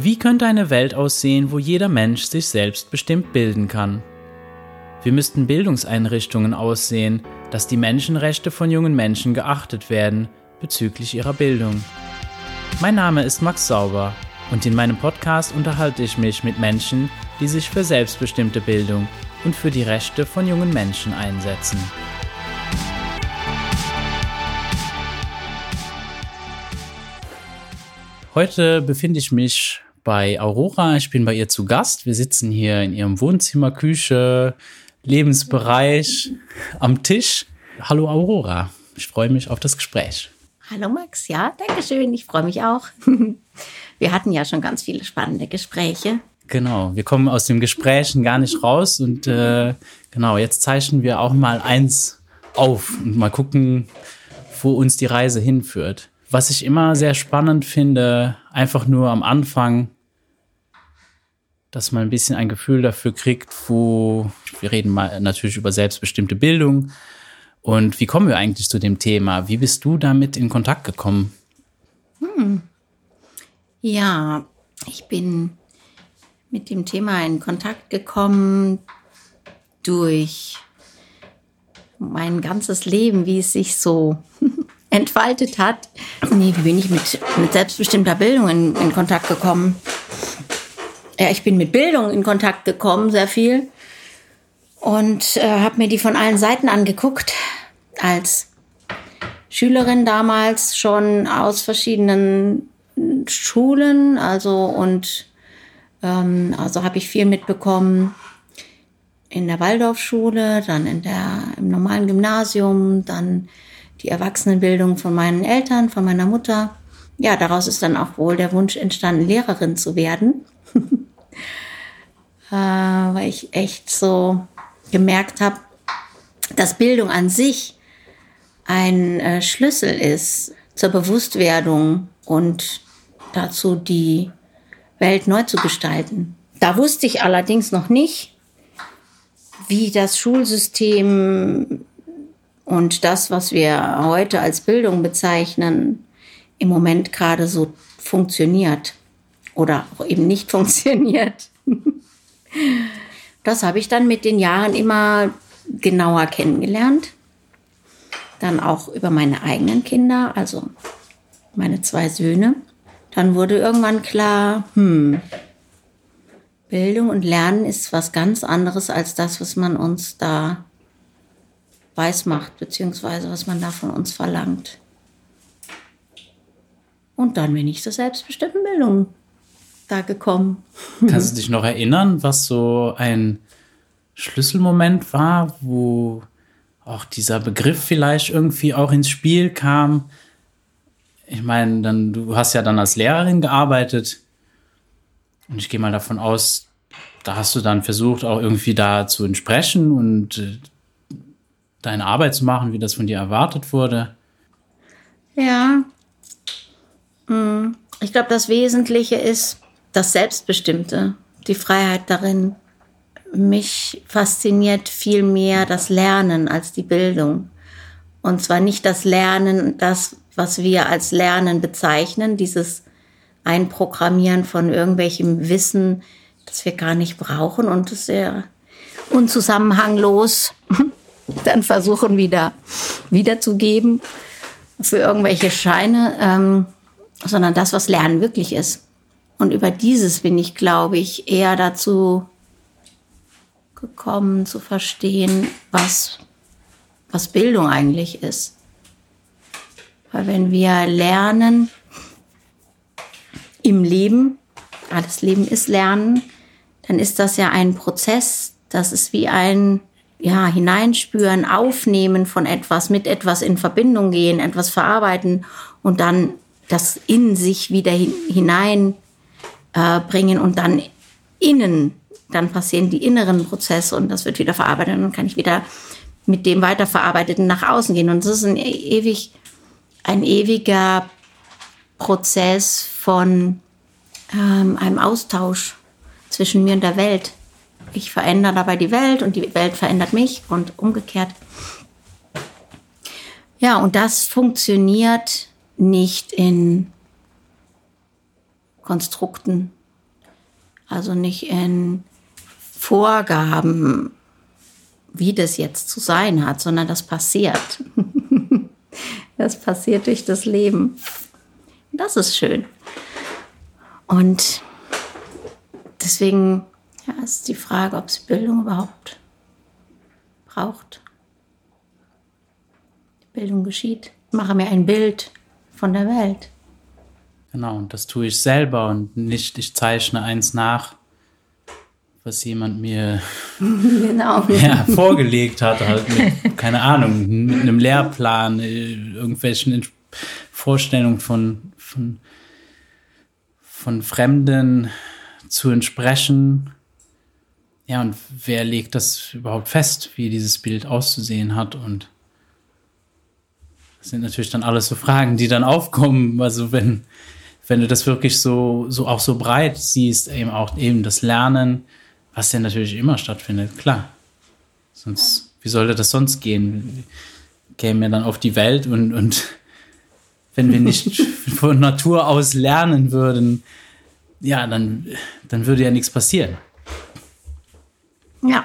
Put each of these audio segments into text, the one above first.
Wie könnte eine Welt aussehen, wo jeder Mensch sich selbst bestimmt bilden kann? Wie müssten Bildungseinrichtungen aussehen, dass die Menschenrechte von jungen Menschen geachtet werden bezüglich ihrer Bildung? Mein Name ist Max Sauber und in meinem Podcast unterhalte ich mich mit Menschen, die sich für selbstbestimmte Bildung und für die Rechte von jungen Menschen einsetzen. Heute befinde ich mich bei Aurora. Ich bin bei ihr zu Gast. Wir sitzen hier in ihrem Wohnzimmer, Küche, Lebensbereich am Tisch. Hallo Aurora. Ich freue mich auf das Gespräch. Hallo Max, ja, danke schön. Ich freue mich auch. Wir hatten ja schon ganz viele spannende Gespräche. Genau, wir kommen aus den Gesprächen gar nicht raus und äh, genau, jetzt zeichnen wir auch mal eins auf und mal gucken, wo uns die Reise hinführt. Was ich immer sehr spannend finde, einfach nur am Anfang, dass man ein bisschen ein Gefühl dafür kriegt, wo wir reden mal natürlich über selbstbestimmte Bildung. Und wie kommen wir eigentlich zu dem Thema? Wie bist du damit in Kontakt gekommen? Hm. Ja, ich bin mit dem Thema in Kontakt gekommen durch mein ganzes Leben, wie es sich so entfaltet hat. Nee, wie bin ich mit, mit selbstbestimmter Bildung in, in Kontakt gekommen? Ja, ich bin mit Bildung in Kontakt gekommen, sehr viel. Und äh, habe mir die von allen Seiten angeguckt. Als Schülerin damals schon aus verschiedenen Schulen. Also und ähm, also habe ich viel mitbekommen in der Waldorfschule, dann in der, im normalen Gymnasium, dann die Erwachsenenbildung von meinen Eltern, von meiner Mutter. Ja, daraus ist dann auch wohl der Wunsch entstanden, Lehrerin zu werden. äh, weil ich echt so gemerkt habe, dass Bildung an sich ein äh, Schlüssel ist zur Bewusstwerdung und dazu, die Welt neu zu gestalten. Da wusste ich allerdings noch nicht, wie das Schulsystem und das, was wir heute als Bildung bezeichnen, im Moment gerade so funktioniert oder eben nicht funktioniert. Das habe ich dann mit den Jahren immer genauer kennengelernt. Dann auch über meine eigenen Kinder, also meine zwei Söhne. Dann wurde irgendwann klar, hm, Bildung und Lernen ist was ganz anderes als das, was man uns da weiß macht, beziehungsweise was man da von uns verlangt. Und dann bin ich zur selbstbestimmten Bildung da gekommen. Kannst du dich noch erinnern, was so ein Schlüsselmoment war, wo auch dieser Begriff vielleicht irgendwie auch ins Spiel kam? Ich meine, dann, du hast ja dann als Lehrerin gearbeitet. Und ich gehe mal davon aus, da hast du dann versucht, auch irgendwie da zu entsprechen und äh, deine Arbeit zu machen, wie das von dir erwartet wurde? Ja. Hm. Ich glaube, das Wesentliche ist das Selbstbestimmte, die Freiheit darin. Mich fasziniert viel mehr das Lernen als die Bildung. Und zwar nicht das Lernen, das, was wir als Lernen bezeichnen, dieses Einprogrammieren von irgendwelchem Wissen, das wir gar nicht brauchen und das sehr unzusammenhanglos dann versuchen wieder wiederzugeben für irgendwelche Scheine, ähm, sondern das, was Lernen wirklich ist. Und über dieses bin ich, glaube ich, eher dazu gekommen zu verstehen, was, was Bildung eigentlich ist. Weil wenn wir lernen im Leben, alles Leben ist Lernen, dann ist das ja ein Prozess, das ist wie ein ja, hineinspüren, aufnehmen von etwas, mit etwas in Verbindung gehen, etwas verarbeiten und dann das in sich wieder hineinbringen äh, und dann innen, dann passieren die inneren Prozesse und das wird wieder verarbeitet und dann kann ich wieder mit dem weiterverarbeiteten nach außen gehen. Und das ist ein e-, ewig, ein ewiger Prozess von ähm, einem Austausch zwischen mir und der Welt ich verändere dabei die Welt und die Welt verändert mich und umgekehrt. Ja, und das funktioniert nicht in Konstrukten Also nicht in Vorgaben, wie das jetzt zu sein hat, sondern das passiert. das passiert durch das Leben. Das ist schön. Und deswegen ja, ist die Frage, ob es Bildung überhaupt braucht. Bildung geschieht. Ich mache mir ein Bild von der Welt. Genau, und das tue ich selber und nicht, ich zeichne eins nach, was jemand mir genau. ja, vorgelegt hat, halt mit, keine Ahnung, mit einem Lehrplan, äh, irgendwelchen Vorstellungen von, von, von Fremden zu entsprechen. Ja, und wer legt das überhaupt fest, wie dieses Bild auszusehen hat? Und das sind natürlich dann alles so Fragen, die dann aufkommen. Also wenn, wenn du das wirklich so, so auch so breit siehst, eben auch eben das Lernen, was ja natürlich immer stattfindet, klar. Sonst, wie sollte das sonst gehen? Kämen wir dann auf die Welt und, und wenn wir nicht von Natur aus lernen würden, ja, dann, dann würde ja nichts passieren. Ja.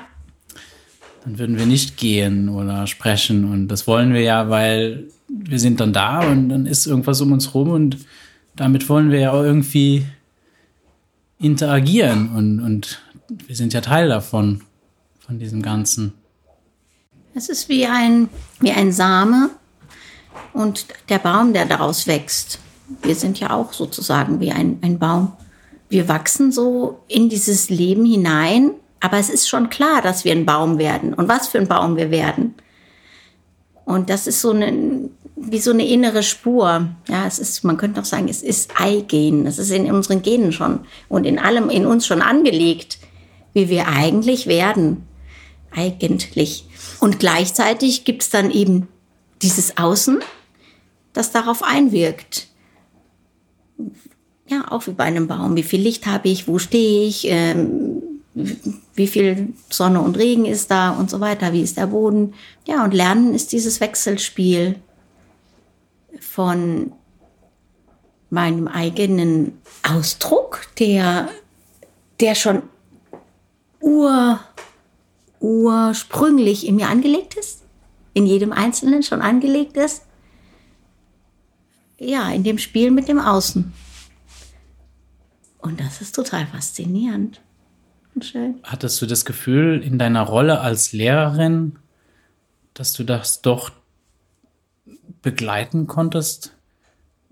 Dann würden wir nicht gehen oder sprechen und das wollen wir ja, weil wir sind dann da und dann ist irgendwas um uns rum und damit wollen wir ja auch irgendwie interagieren und, und wir sind ja Teil davon, von diesem Ganzen. Es ist wie ein, wie ein Same und der Baum, der daraus wächst. Wir sind ja auch sozusagen wie ein, ein Baum. Wir wachsen so in dieses Leben hinein, aber es ist schon klar, dass wir ein Baum werden und was für ein Baum wir werden. Und das ist so eine, wie so eine innere Spur. Ja, es ist, man könnte auch sagen, es ist Eigen. Es ist in unseren Genen schon und in allem in uns schon angelegt, wie wir eigentlich werden. Eigentlich. Und gleichzeitig gibt es dann eben dieses Außen, das darauf einwirkt. Ja, auch wie bei einem Baum. Wie viel Licht habe ich? Wo stehe ich? Ähm, wie viel Sonne und Regen ist da und so weiter? Wie ist der Boden? Ja, und Lernen ist dieses Wechselspiel von meinem eigenen Ausdruck, der, der schon ur, ursprünglich in mir angelegt ist, in jedem Einzelnen schon angelegt ist. Ja, in dem Spiel mit dem Außen. Und das ist total faszinierend und schön. Hattest du das Gefühl in deiner Rolle als Lehrerin, dass du das doch begleiten konntest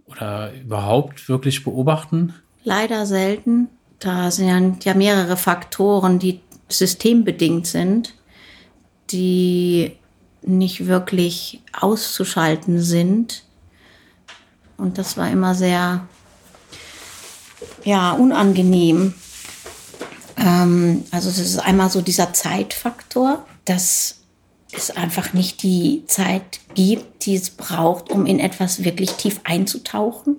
oder überhaupt wirklich beobachten? Leider selten. Da sind ja mehrere Faktoren, die systembedingt sind, die nicht wirklich auszuschalten sind. Und das war immer sehr, ja, unangenehm. Ähm, also das ist einmal so dieser Zeitfaktor, dass es einfach nicht die Zeit gibt, die es braucht, um in etwas wirklich tief einzutauchen.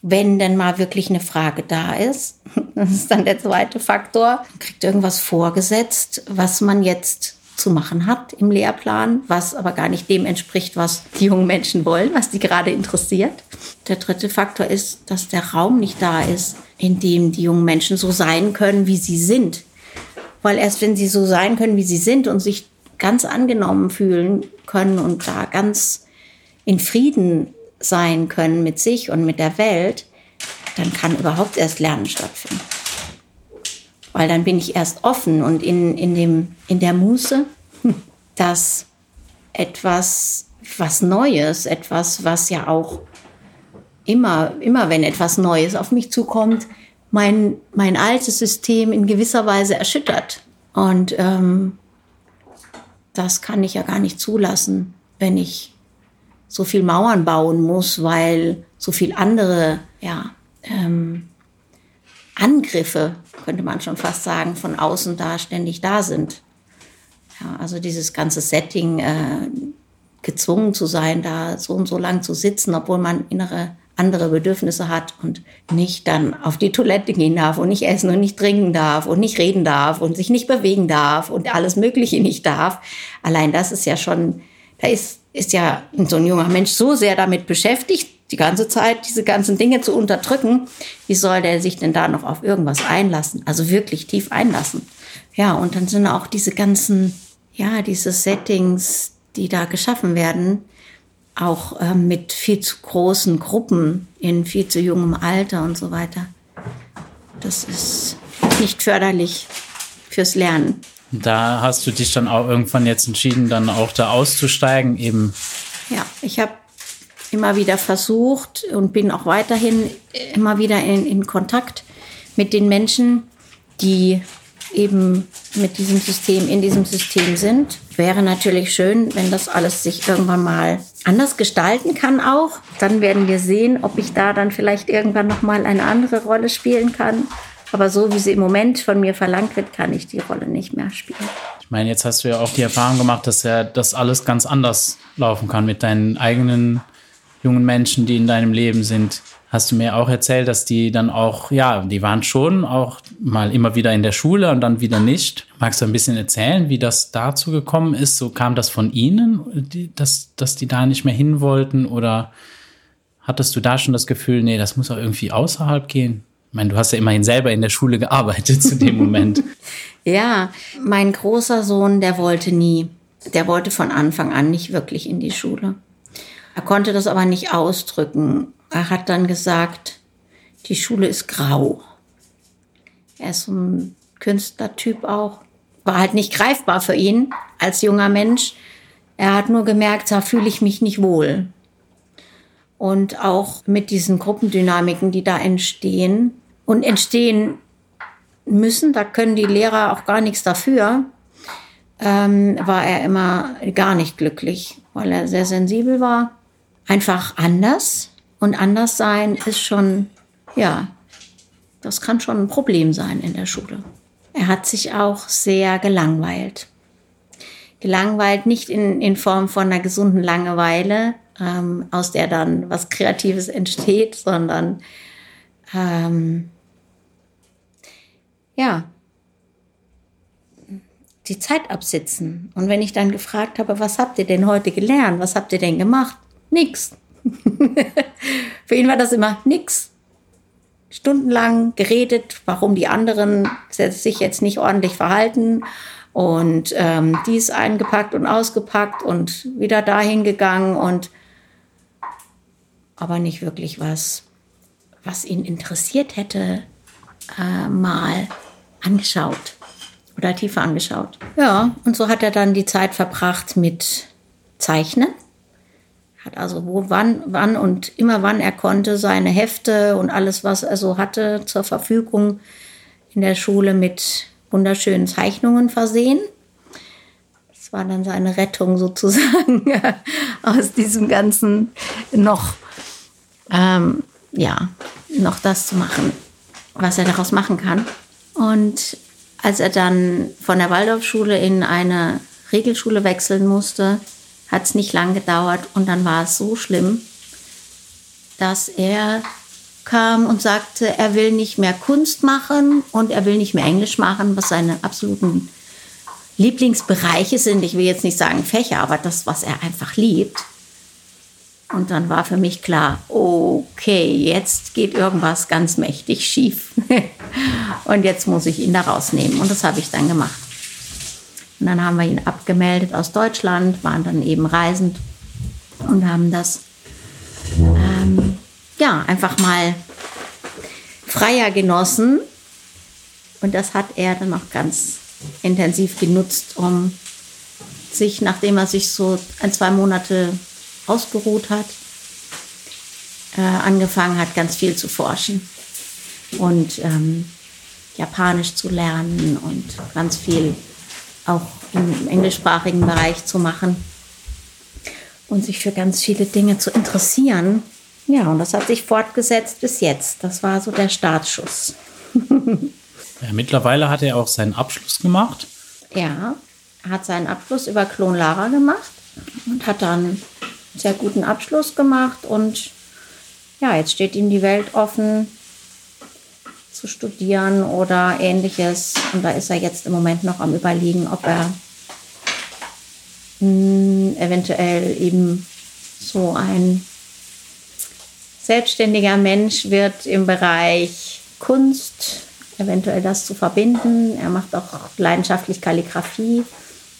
Wenn denn mal wirklich eine Frage da ist, das ist dann der zweite Faktor, man kriegt irgendwas vorgesetzt, was man jetzt zu machen hat im Lehrplan, was aber gar nicht dem entspricht, was die jungen Menschen wollen, was die gerade interessiert. Der dritte Faktor ist, dass der Raum nicht da ist, in dem die jungen Menschen so sein können, wie sie sind weil erst wenn sie so sein können, wie sie sind und sich ganz angenommen fühlen können und da ganz in Frieden sein können mit sich und mit der Welt, dann kann überhaupt erst Lernen stattfinden. Weil dann bin ich erst offen und in, in, dem, in der Muße, dass etwas, was Neues, etwas, was ja auch immer, immer wenn etwas Neues auf mich zukommt, mein, mein altes System in gewisser Weise erschüttert. Und ähm, das kann ich ja gar nicht zulassen, wenn ich so viel Mauern bauen muss, weil so viel andere ja, ähm, Angriffe, könnte man schon fast sagen, von außen da ständig da sind. Ja, also dieses ganze Setting, äh, gezwungen zu sein, da so und so lang zu sitzen, obwohl man innere andere Bedürfnisse hat und nicht dann auf die Toilette gehen darf und nicht essen und nicht trinken darf und nicht reden darf und sich nicht bewegen darf und alles Mögliche nicht darf. Allein das ist ja schon, da ist, ist ja so ein junger Mensch so sehr damit beschäftigt, die ganze Zeit diese ganzen Dinge zu unterdrücken, wie soll der sich denn da noch auf irgendwas einlassen? Also wirklich tief einlassen. Ja, und dann sind auch diese ganzen, ja, diese Settings, die da geschaffen werden, auch äh, mit viel zu großen Gruppen in viel zu jungem Alter und so weiter. Das ist nicht förderlich fürs Lernen. Da hast du dich dann auch irgendwann jetzt entschieden, dann auch da auszusteigen, eben. Ja, ich habe immer wieder versucht und bin auch weiterhin immer wieder in, in Kontakt mit den Menschen, die eben mit diesem System, in diesem System sind. Wäre natürlich schön, wenn das alles sich irgendwann mal anders gestalten kann auch. Dann werden wir sehen, ob ich da dann vielleicht irgendwann noch mal eine andere Rolle spielen kann. Aber so wie sie im Moment von mir verlangt wird, kann ich die Rolle nicht mehr spielen. Ich meine, jetzt hast du ja auch die Erfahrung gemacht, dass ja das alles ganz anders laufen kann mit deinen eigenen jungen Menschen, die in deinem Leben sind. Hast du mir auch erzählt, dass die dann auch, ja, die waren schon auch mal immer wieder in der Schule und dann wieder nicht. Magst du ein bisschen erzählen, wie das dazu gekommen ist? So kam das von ihnen, dass, dass die da nicht mehr hin wollten? Oder hattest du da schon das Gefühl, nee, das muss auch irgendwie außerhalb gehen? Ich meine, du hast ja immerhin selber in der Schule gearbeitet zu dem Moment. ja, mein großer Sohn, der wollte nie. Der wollte von Anfang an nicht wirklich in die Schule. Er konnte das aber nicht ausdrücken. Er hat dann gesagt, die Schule ist grau. Er ist ein Künstlertyp auch. War halt nicht greifbar für ihn als junger Mensch. Er hat nur gemerkt, da fühle ich mich nicht wohl und auch mit diesen Gruppendynamiken, die da entstehen und entstehen müssen, da können die Lehrer auch gar nichts dafür, ähm, war er immer gar nicht glücklich, weil er sehr sensibel war. Einfach anders und anders sein ist schon, ja, das kann schon ein Problem sein in der Schule. Er hat sich auch sehr gelangweilt. Gelangweilt nicht in, in Form von einer gesunden Langeweile, ähm, aus der dann was Kreatives entsteht, sondern ähm, ja, die Zeit absitzen. Und wenn ich dann gefragt habe, was habt ihr denn heute gelernt? Was habt ihr denn gemacht? Nix. Für ihn war das immer nix. Stundenlang geredet, warum die anderen sich jetzt nicht ordentlich verhalten und ähm, dies eingepackt und ausgepackt und wieder dahin gegangen und aber nicht wirklich was, was ihn interessiert hätte, äh, mal angeschaut oder tiefer angeschaut. Ja, und so hat er dann die Zeit verbracht mit Zeichnen. Hat also wo, wann, wann und immer wann er konnte seine Hefte und alles, was er so hatte, zur Verfügung in der Schule mit wunderschönen Zeichnungen versehen. Das war dann seine Rettung sozusagen aus diesem ganzen noch ähm, ja, noch das zu machen, was er daraus machen kann. Und als er dann von der Waldorfschule in eine Regelschule wechseln musste, hat es nicht lang gedauert und dann war es so schlimm, dass er kam und sagte, er will nicht mehr Kunst machen und er will nicht mehr Englisch machen, was seine absoluten Lieblingsbereiche sind. Ich will jetzt nicht sagen Fächer, aber das, was er einfach liebt. Und dann war für mich klar, okay, jetzt geht irgendwas ganz mächtig schief. und jetzt muss ich ihn da rausnehmen. Und das habe ich dann gemacht. Und dann haben wir ihn abgemeldet aus Deutschland, waren dann eben reisend und haben das ähm, ja einfach mal freier genossen. Und das hat er dann auch ganz intensiv genutzt, um sich, nachdem er sich so ein, zwei Monate ausgeruht hat, äh, angefangen hat, ganz viel zu forschen und ähm, Japanisch zu lernen und ganz viel auch im englischsprachigen Bereich zu machen und sich für ganz viele Dinge zu interessieren. Ja, und das hat sich fortgesetzt bis jetzt. Das war so der Startschuss. ja, mittlerweile hat er auch seinen Abschluss gemacht. Ja, er hat seinen Abschluss über Klon Lara gemacht und hat dann sehr guten Abschluss gemacht und ja, jetzt steht ihm die Welt offen zu studieren oder ähnliches. Und da ist er jetzt im Moment noch am Überlegen, ob er mh, hm, eventuell eben so ein selbstständiger Mensch wird im Bereich Kunst eventuell das zu verbinden. Er macht auch leidenschaftlich Kalligrafie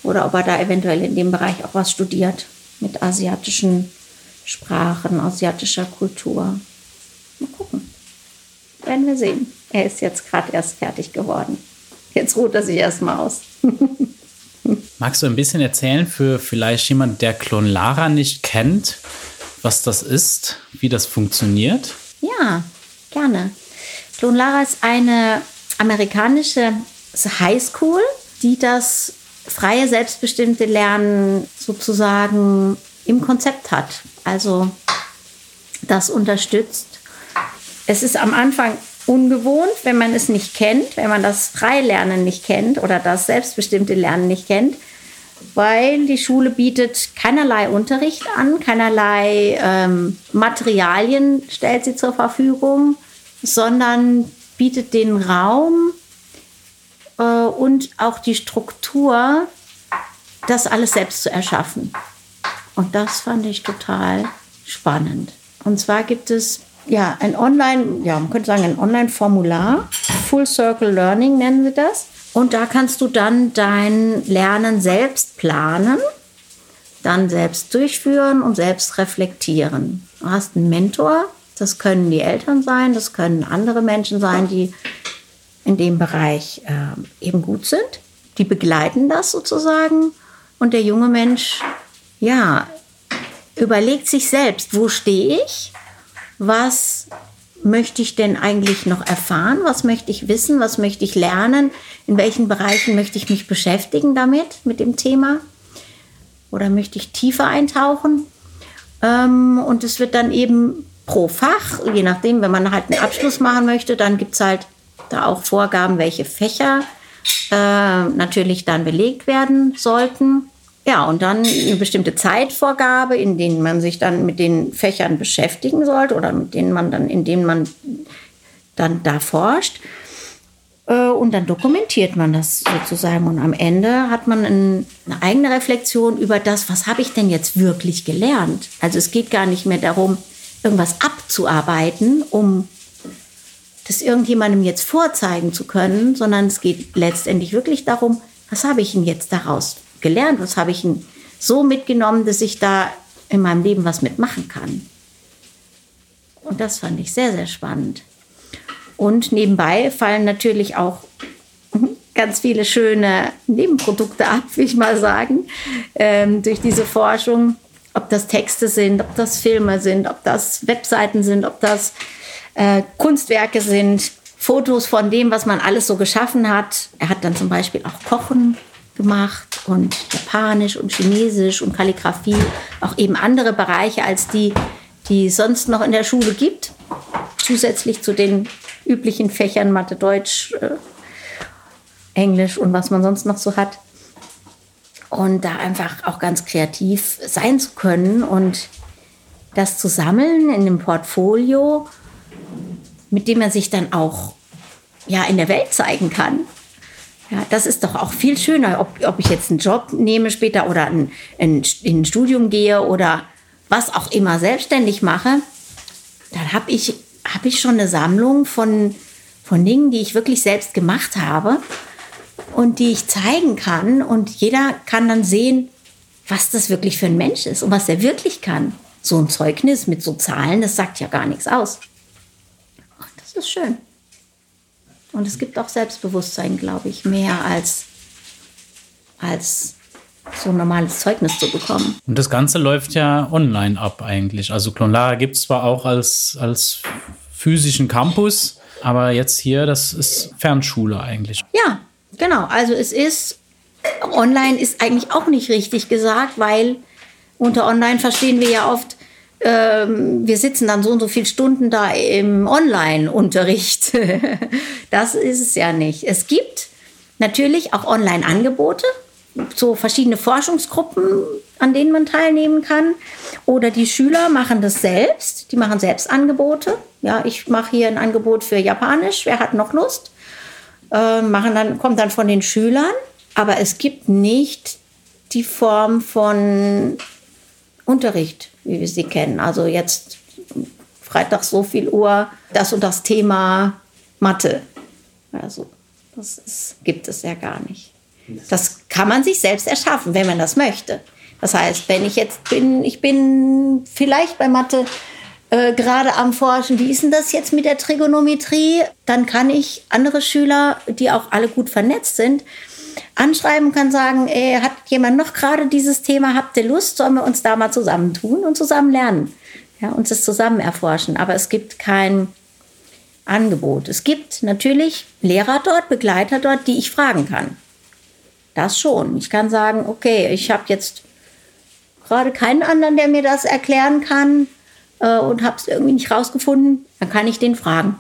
oder ob er da eventuell in dem Bereich auch was studiert mit asiatischen Sprachen, asiatischer Kultur. Mal gucken. Werden wir sehen. Er ist jetzt gerade erst fertig geworden. Jetzt ruht er sich erstmal aus. Magst du ein bisschen erzählen für vielleicht jemand, der Klon Lara nicht kennt, was das ist, wie das funktioniert? Ja, gerne. Klon Lara ist eine amerikanische Highschool, die das freie, selbstbestimmte Lernen sozusagen im Konzept hat. Also das unterstützt. Es ist am Anfang ungewohnt, wenn man es nicht kennt, wenn man das Freilernen nicht kennt oder das selbstbestimmte Lernen nicht kennt, weil die Schule bietet keinerlei Unterricht an, keinerlei ähm, Materialien stellt sie zur Verfügung, sondern bietet den Raum äh, und auch die Struktur, das alles selbst zu erschaffen. Und das fand ich total spannend. Und zwar gibt es ja ein Online, ja, man könnte sagen ein Online-Formular, Full Circle Learning nennen sie das. Und da kannst du dann dein Lernen selbst planen, dann selbst durchführen und selbst reflektieren. Du hast einen Mentor, das können die Eltern sein, das können andere Menschen sein, die in dem Bereich äh, eben gut sind. Die begleiten das sozusagen. Und der junge Mensch, ja, überlegt sich selbst, wo stehe ich? Was möchte ich denn eigentlich noch erfahren? Was möchte ich wissen? Was möchte ich lernen? In welchen Bereichen möchte ich mich beschäftigen damit, mit dem Thema? Oder möchte ich tiefer eintauchen? Ähm, und es wird dann eben pro Fach, je nachdem, wenn man halt einen Abschluss machen möchte, dann gibt es halt da auch Vorgaben, welche Fächer äh, natürlich dann belegt werden sollten. Ja, und dann eine bestimmte Zeitvorgabe, in denen man sich dann mit den Fächern beschäftigen sollte oder mit denen man dann, in denen man dann da forscht. Äh, und dann dokumentiert man das sozusagen. Und am Ende hat man eine eigene Reflexion über das, was habe ich denn jetzt wirklich gelernt. Also es geht gar nicht mehr darum, irgendwas abzuarbeiten, um das irgendjemandem jetzt vorzeigen zu können, sondern es geht letztendlich wirklich darum, was habe ich denn jetzt daraus gelernt, was habe ich so mitgenommen, dass ich da in meinem Leben was mitmachen kann. Und das fand ich sehr, sehr spannend. Und nebenbei fallen natürlich auch ganz viele schöne Nebenprodukte ab, will ich mal sagen, ähm, durch diese Forschung ob das Texte sind, ob das Filme sind, ob das Webseiten sind, ob das äh, Kunstwerke sind, Fotos von dem, was man alles so geschaffen hat. Er hat dann zum Beispiel auch Kochen gemacht und Japanisch und Chinesisch und Kalligrafie, auch eben andere Bereiche als die, die es sonst noch in der Schule gibt, zusätzlich zu den üblichen Fächern Mathe, Deutsch, äh, Englisch und was man sonst noch so hat und da einfach auch ganz kreativ sein zu können und das zu sammeln in einem Portfolio, mit dem man sich dann auch ja, in der Welt zeigen kann. Ja, das ist doch auch viel schöner, ob, ob ich jetzt einen Job nehme später oder ein, ein, in ein Studium gehe oder was auch immer selbstständig mache. Dann habe ich, hab ich schon eine Sammlung von, von Dingen, die ich wirklich selbst gemacht habe und die ich zeigen kann. Und jeder kann dann sehen, was das wirklich für ein Mensch ist und was er wirklich kann. So ein Zeugnis mit so Zahlen, das sagt ja gar nichts aus. Das ist schön. Und es gibt auch Selbstbewusstsein, glaube ich, mehr als, als so ein normales Zeugnis zu bekommen. Und das Ganze läuft ja online ab eigentlich. Also Klonlara gibt es zwar auch als, als physischen Campus, aber jetzt hier, das ist Fernschule eigentlich. Ja, Genau, also es ist, online ist eigentlich auch nicht richtig gesagt, weil unter online verstehen wir ja oft, ähm, wir sitzen dann so und so viele Stunden da im Online-Unterricht. das ist es ja nicht. Es gibt natürlich auch Online-Angebote, so verschiedene Forschungsgruppen, an denen man teilnehmen kann. Oder die Schüler machen das selbst, die machen selbst Angebote. Ja, ich mache hier ein Angebot für Japanisch, wer hat noch Lust? äh, machen dann, kommt dann von den Schülern, aber es gibt nicht die Form von Unterricht, wie wir sie kennen. Also jetzt Freitag so viel Uhr, das und das Thema Mathe. Also, das ist, gibt es ja gar nicht. Das kann man sich selbst erschaffen, wenn man das möchte. Das heißt, wenn ich jetzt bin, ich bin vielleicht bei Mathe äh, gerade am Forschen, wie ist denn das jetzt mit der Trigonometrie? Dann kann ich andere Schüler, die auch alle gut vernetzt sind, anschreiben, kann sagen, ey, hat jemand noch gerade dieses Thema, habt ihr Lust, sollen wir uns da mal zusammentun und zusammen lernen? Ja, uns das zusammen erforschen. Aber es gibt kein Angebot. Es gibt natürlich Lehrer dort, Begleiter dort, die ich fragen kann. Das schon. Ich kann sagen, okay, ich habe jetzt gerade keinen anderen, der mir das erklären kann äh, und habe es irgendwie nicht rausgefunden. Dann kann ich den fragen.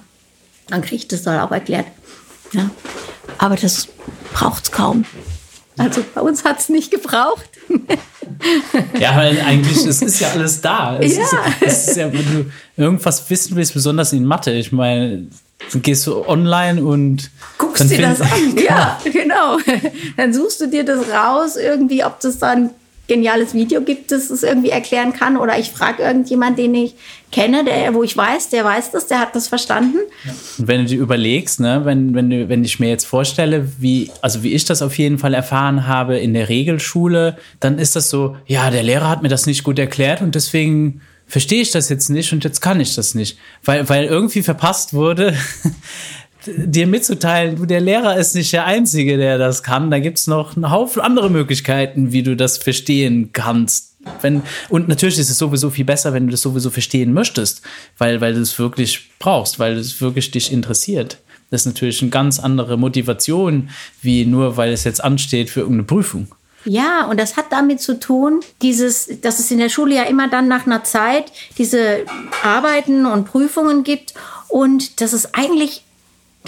Dann kriege ich das dann auch erklärt. Ja. Aber das braucht es kaum. Also bei uns hat es nicht gebraucht. ja, weil eigentlich, es ist ja alles da. Es, ja. Ist, es ist ja, wenn du irgendwas wissen willst, besonders in Mathe, ich meine, dann gehst du online und guckst dir das an. Ja, genau. Dann suchst du dir das raus, irgendwie, ob das dann geniales Video gibt, das es irgendwie erklären kann. Oder ich frage irgendjemand, den ich kenne, der, wo ich weiß, der weiß das, der hat das verstanden. Und wenn du dir überlegst, ne, wenn, wenn, du, wenn ich mir jetzt vorstelle, wie, also wie ich das auf jeden Fall erfahren habe in der Regelschule, dann ist das so, ja, der Lehrer hat mir das nicht gut erklärt und deswegen verstehe ich das jetzt nicht und jetzt kann ich das nicht. Weil, weil irgendwie verpasst wurde, dir mitzuteilen, du, der Lehrer ist nicht der Einzige, der das kann. Da gibt es noch einen Haufen andere Möglichkeiten, wie du das verstehen kannst. Wenn, und natürlich ist es sowieso viel besser, wenn du das sowieso verstehen möchtest, weil, weil du es wirklich brauchst, weil es wirklich dich interessiert. Das ist natürlich eine ganz andere Motivation, wie nur weil es jetzt ansteht für irgendeine Prüfung. Ja, und das hat damit zu tun, dieses, dass es in der Schule ja immer dann nach einer Zeit diese Arbeiten und Prüfungen gibt und dass es eigentlich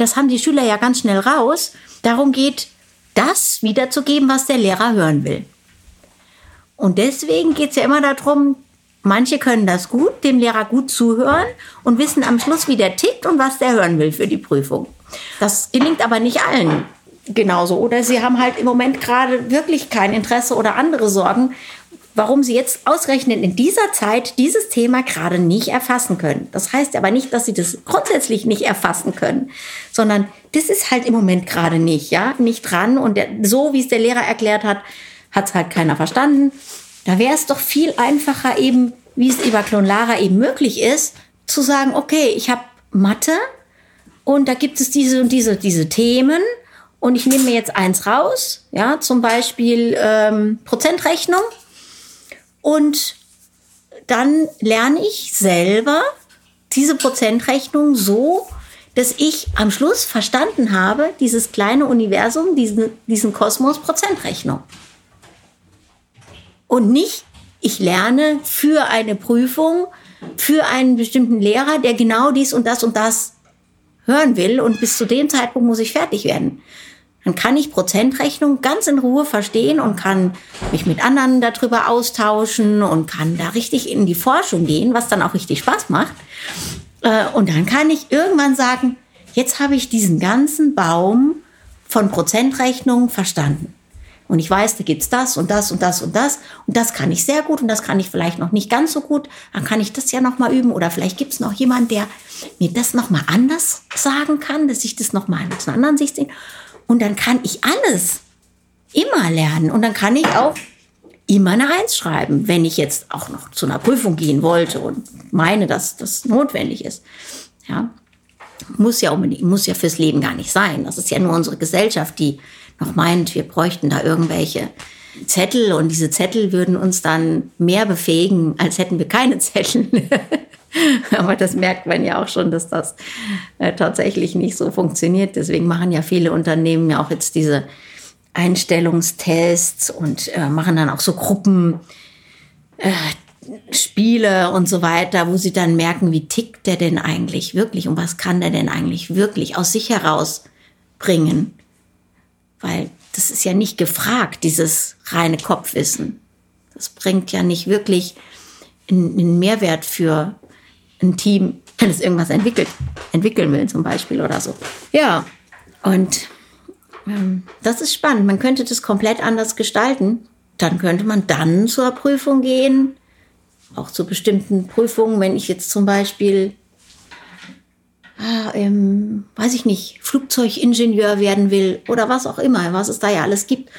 das haben die Schüler ja ganz schnell raus, darum geht, das wiederzugeben, was der Lehrer hören will. Und deswegen geht es ja immer darum, manche können das gut, dem Lehrer gut zuhören und wissen am Schluss, wie der tickt und was der hören will für die Prüfung. Das gelingt aber nicht allen genauso. Oder sie haben halt im Moment gerade wirklich kein Interesse oder andere Sorgen warum sie jetzt ausrechnen in dieser Zeit dieses Thema gerade nicht erfassen können. Das heißt aber nicht, dass sie das grundsätzlich nicht erfassen können, sondern das ist halt im Moment gerade nicht, ja, nicht dran. Und der, so wie es der Lehrer erklärt hat, hat es halt keiner verstanden. Da wäre es doch viel einfacher eben, wie es über Klonlara eben möglich ist, zu sagen, okay, ich habe Mathe und da gibt es diese und diese, diese Themen und ich nehme mir jetzt eins raus, ja, zum Beispiel ähm, Prozentrechnung und dann lerne ich selber diese Prozentrechnung so, dass ich am Schluss verstanden habe, dieses kleine Universum, diesen, diesen Kosmos Prozentrechnung. Und nicht, ich lerne für eine Prüfung, für einen bestimmten Lehrer, der genau dies und das und das hören will und bis zu dem Zeitpunkt muss ich fertig werden dann kann ich Prozentrechnung ganz in Ruhe verstehen und kann mich mit anderen darüber austauschen und kann da richtig in die Forschung gehen, was dann auch richtig Spaß macht. Äh, und dann kann ich irgendwann sagen, jetzt habe ich diesen ganzen Baum von Prozentrechnung verstanden. Und ich weiß, da gibt's das und das und das und das. Und das kann ich sehr gut und das kann ich vielleicht noch nicht ganz so gut. Dann kann ich das ja noch mal üben. Oder vielleicht gibt's noch jemand, der mir das noch mal anders sagen kann, dass ich das noch mal aus einer anderen Sicht sehe. Und dann kann ich alles immer lernen. Und dann kann ich auch immer eine Eins schreiben, wenn ich jetzt auch noch zu einer Prüfung gehen wollte und meine, dass das notwendig ist. Ja, muss ja unbedingt, muss ja fürs Leben gar nicht sein. Das ist ja nur unsere Gesellschaft, die noch meint, wir bräuchten da irgendwelche Zettel und diese Zettel würden uns dann mehr befähigen, als hätten wir keine Zettel. Aber das merkt man ja auch schon, dass das äh, tatsächlich nicht so funktioniert. Deswegen machen ja viele Unternehmen ja auch jetzt diese Einstellungstests und äh, machen dann auch so Gruppen. Äh, Spiele und so weiter, wo sie dann merken, wie tickt der denn eigentlich wirklich und was kann der denn eigentlich wirklich aus sich heraus bringen. Weil das ist ja nicht gefragt, dieses reine Kopfwissen. Das bringt ja nicht wirklich einen Mehrwert für ein Team, wenn es irgendwas entwickelt, entwickeln will zum Beispiel oder so. Ja, und ähm, das ist spannend. Man könnte das komplett anders gestalten. Dann könnte man dann zur Prüfung gehen auch zu bestimmten Prüfungen, wenn ich jetzt zum Beispiel, äh, ähm, weiß ich nicht, Flugzeugingenieur werden will oder was auch immer, was es da ja alles gibt,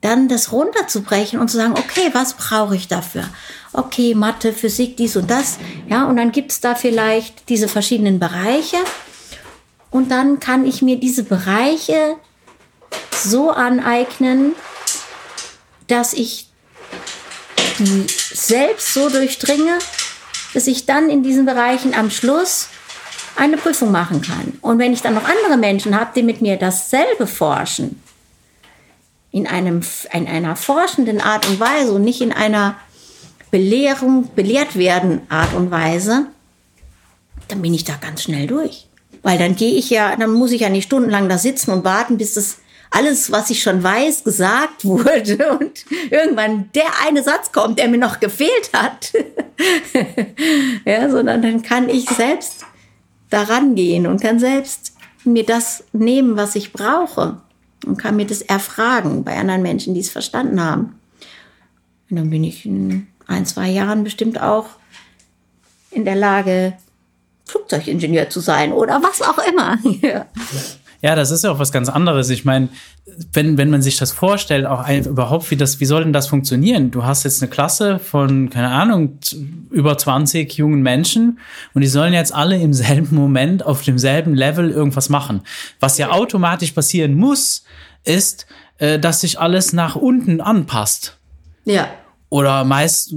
dann das runterzubrechen und zu sagen, okay, was brauche ich dafür? Okay, Mathe, Physik, dies und das. Ja, und dann gibt es da vielleicht diese verschiedenen Bereiche. Und dann kann ich mir diese Bereiche so aneignen, dass ich die selbst so durchdringe, dass ich dann in diesen Bereichen am Schluss eine Prüfung machen kann. Und wenn ich dann noch andere Menschen habe, die mit mir dasselbe forschen, in, einem, in einer forschenden Art und Weise und nicht in einer Belehrung, belehrt werden Art und Weise, dann bin ich da ganz schnell durch. Weil dann gehe ich ja, dann muss ich ja nicht stundenlang da sitzen und warten, bis das alles, was ich schon weiß, gesagt wurde und irgendwann der eine Satz kommt, der mir noch gefehlt hat. ja, sondern dann kann ich selbst daran gehen und kann selbst mir das nehmen, was ich brauche und kann mir das erfragen bei anderen Menschen, die es verstanden haben. Und dann bin ich in ein, zwei Jahren bestimmt auch in der Lage, Flugzeugingenieur zu sein oder was auch immer. ja. Ja, das ist ja auch was ganz anderes. Ich meine, wenn, wenn man sich das vorstellt, auch ein, überhaupt, wie das, wie soll denn das funktionieren? Du hast jetzt eine Klasse von, keine Ahnung, über 20 jungen Menschen und die sollen jetzt alle im selben Moment auf demselben Level irgendwas machen. Was ja automatisch passieren muss, ist, äh, dass sich alles nach unten anpasst. Ja oder meist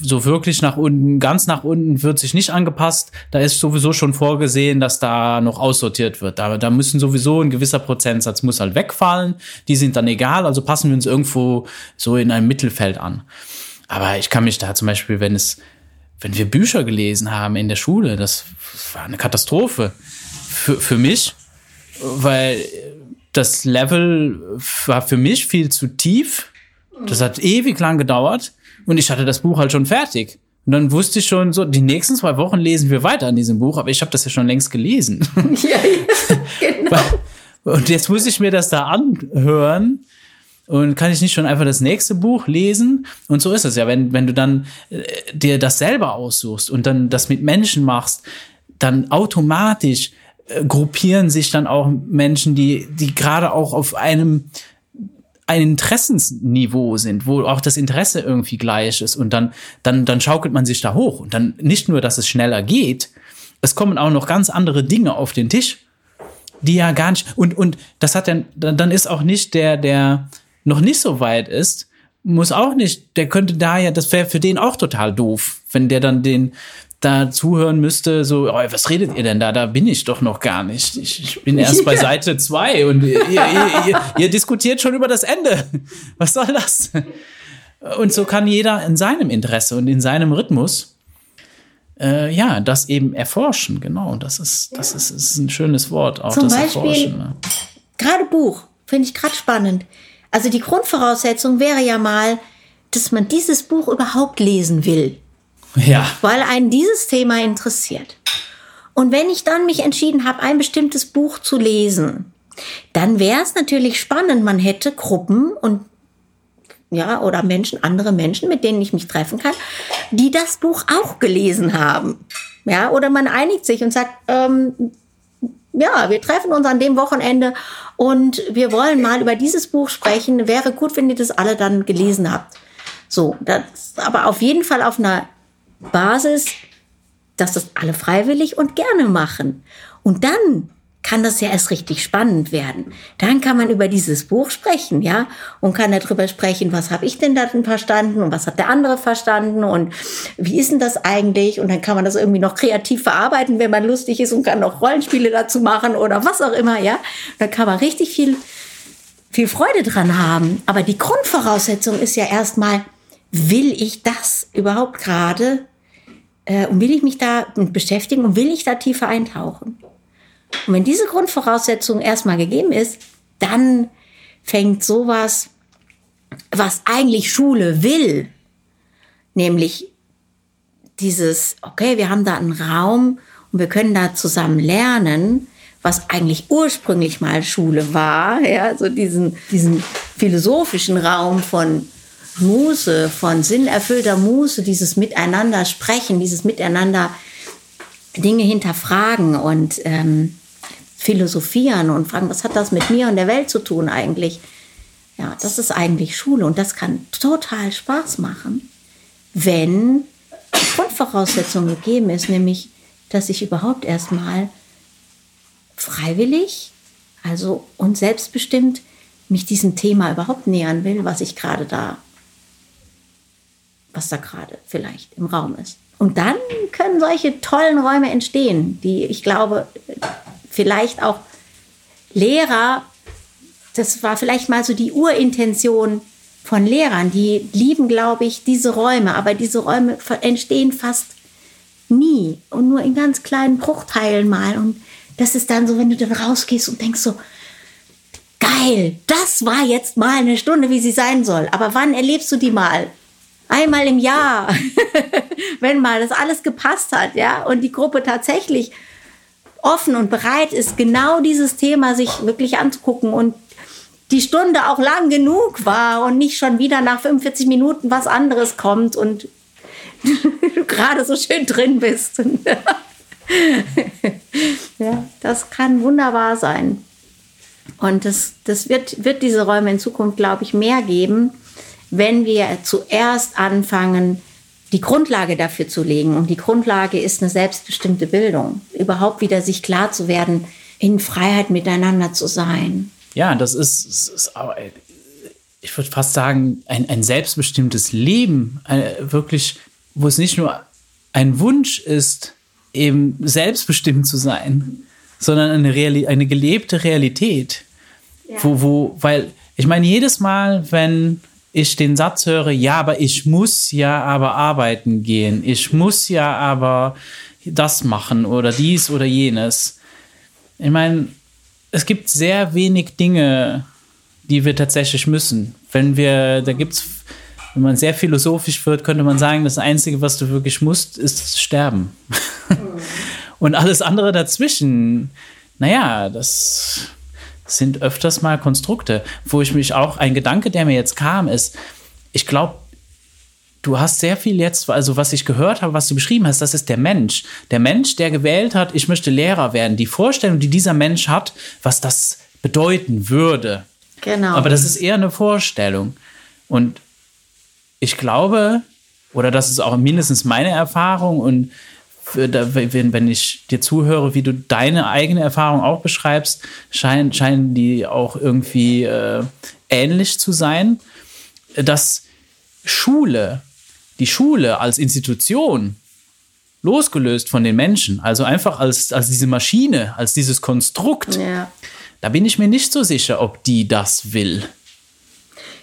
so wirklich nach unten, ganz nach unten wird sich nicht angepasst. Da ist sowieso schon vorgesehen, dass da noch aussortiert wird. Da, da müssen sowieso ein gewisser Prozentsatz muss halt wegfallen. Die sind dann egal, also passen wir uns irgendwo so in einem Mittelfeld an. Aber ich kann mich da zum Beispiel, wenn es, wenn wir Bücher gelesen haben in der Schule, das war eine Katastrophe für, für mich, weil das Level war für mich viel zu tief. Das hat ewig lang gedauert. Und ich hatte das Buch halt schon fertig. Und dann wusste ich schon so, die nächsten zwei Wochen lesen wir weiter an diesem Buch, aber ich habe das ja schon längst gelesen. Ja, ja genau. Und jetzt muss ich mir das da anhören und kann ich nicht schon einfach das nächste Buch lesen? Und so ist es ja, wenn, wenn du dann äh, dir das selber aussuchst und dann das mit Menschen machst, dann automatisch äh, gruppieren sich dann auch Menschen, die, die gerade auch auf einem ein Interessensniveau sind, wo auch das Interesse irgendwie gleich ist und dann, dann, dann schaukelt man sich da hoch. Und dann nicht nur, dass es schneller geht, es kommen auch noch ganz andere Dinge auf den Tisch, die ja gar nicht, und, und das hat dann, dann ist auch nicht der, der noch nicht so weit ist, muss auch nicht, der könnte da ja, das wäre für den auch total doof, wenn der dann den, da zuhören müsste, so, oh, was redet ihr denn da? Da bin ich doch noch gar nicht. Ich, ich bin erst bei Seite zwei und ihr, ihr, ihr, ihr, diskutiert schon über das Ende. Was soll das? Und so kann jeder in seinem Interesse und in seinem Rhythmus äh, ja, das eben erforschen, genau. Das ist, das ist, ist ein schönes Wort, auch Zum das Beispiel, Erforschen. Ne? Gerade Buch, finde ich gerade spannend. Also die Grundvoraussetzung wäre ja mal, dass man dieses Buch überhaupt lesen will. Ja. Weil einen dieses Thema interessiert. Und wenn ich dann mich entschieden habe, ein bestimmtes Buch zu lesen, dann wäre es natürlich spannend, man hätte Gruppen und ja, oder Menschen, andere Menschen, mit denen ich mich treffen kann, die das Buch auch gelesen haben. Ja, oder man einigt sich und sagt, ähm, ja, wir treffen uns an dem Wochenende und wir wollen mal über dieses Buch sprechen. Wäre gut, wenn ihr das alle dann gelesen habt. So, das, aber auf jeden Fall auf einer Basis, dass das alle freiwillig und gerne machen. Und dann kann das ja erst richtig spannend werden. Dann kann man über dieses Buch sprechen, ja, und kann darüber sprechen, was habe ich denn da verstanden und was hat der andere verstanden und wie ist denn das eigentlich? Und dann kann man das irgendwie noch kreativ verarbeiten, wenn man lustig ist und kann noch Rollenspiele dazu machen oder was auch immer, ja. Da kann man richtig viel, viel Freude dran haben. Aber die Grundvoraussetzung ist ja erstmal, will ich das überhaupt gerade und will ich mich da beschäftigen und will ich da tiefer eintauchen? Und wenn diese Grundvoraussetzung erstmal gegeben ist, dann fängt sowas, was eigentlich Schule will, nämlich dieses, okay, wir haben da einen Raum und wir können da zusammen lernen, was eigentlich ursprünglich mal Schule war, ja, so diesen, diesen philosophischen Raum von Muße, von sinnerfüllter Muße, dieses Miteinander sprechen, dieses Miteinander Dinge hinterfragen und ähm, philosophieren und fragen, was hat das mit mir und der Welt zu tun eigentlich? Ja, das ist eigentlich Schule und das kann total Spaß machen, wenn die Grundvoraussetzung gegeben ist, nämlich, dass ich überhaupt erstmal freiwillig, also und selbstbestimmt mich diesem Thema überhaupt nähern will, was ich gerade da, was da gerade vielleicht im Raum ist. Und dann können solche tollen Räume entstehen, die ich glaube, vielleicht auch Lehrer, das war vielleicht mal so die Urintention von Lehrern, die lieben, glaube ich, diese Räume, aber diese Räume entstehen fast nie und nur in ganz kleinen Bruchteilen mal. Und das ist dann so, wenn du dann rausgehst und denkst so, geil, das war jetzt mal eine Stunde, wie sie sein soll. Aber wann erlebst du die mal? Einmal im Jahr, wenn mal das alles gepasst hat, ja, und die Gruppe tatsächlich offen und bereit ist, genau dieses Thema sich wirklich anzugucken und die Stunde auch lang genug war und nicht schon wieder nach 45 Minuten was anderes kommt und du gerade so schön drin bist. ja, das kann wunderbar sein. Und das, das wird, wird diese Räume in Zukunft, glaube ich, mehr geben, wenn wir zuerst anfangen, die Grundlage dafür zu legen. Und die Grundlage ist eine selbstbestimmte Bildung. Überhaupt wieder sich klar zu werden, in Freiheit miteinander zu sein. Ja, das ist, ist, ist ich würde fast sagen, ein, ein selbstbestimmtes Leben. Eine, wirklich, wo es nicht nur ein Wunsch ist, eben selbstbestimmt zu sein, sondern eine, Reali eine gelebte Realität. Ja. Wo, wo, weil ich meine, jedes Mal, wenn ich den Satz höre, ja, aber ich muss ja aber arbeiten gehen, ich muss ja aber das machen oder dies oder jenes. Ich meine, es gibt sehr wenig Dinge, die wir tatsächlich müssen. Wenn wir, da gibt es, wenn man sehr philosophisch wird, könnte man sagen, das Einzige, was du wirklich musst, ist sterben. Mhm. Und alles andere dazwischen, naja, das sind öfters mal Konstrukte, wo ich mich auch, ein Gedanke, der mir jetzt kam, ist, ich glaube, du hast sehr viel jetzt, also was ich gehört habe, was du beschrieben hast, das ist der Mensch. Der Mensch, der gewählt hat, ich möchte Lehrer werden. Die Vorstellung, die dieser Mensch hat, was das bedeuten würde. Genau. Aber das ist eher eine Vorstellung. Und ich glaube, oder das ist auch mindestens meine Erfahrung und wenn, wenn ich dir zuhöre, wie du deine eigene Erfahrung auch beschreibst, scheinen, scheinen die auch irgendwie äh, ähnlich zu sein, dass Schule, die Schule als Institution, losgelöst von den Menschen, also einfach als, als diese Maschine, als dieses Konstrukt, ja. da bin ich mir nicht so sicher, ob die das will.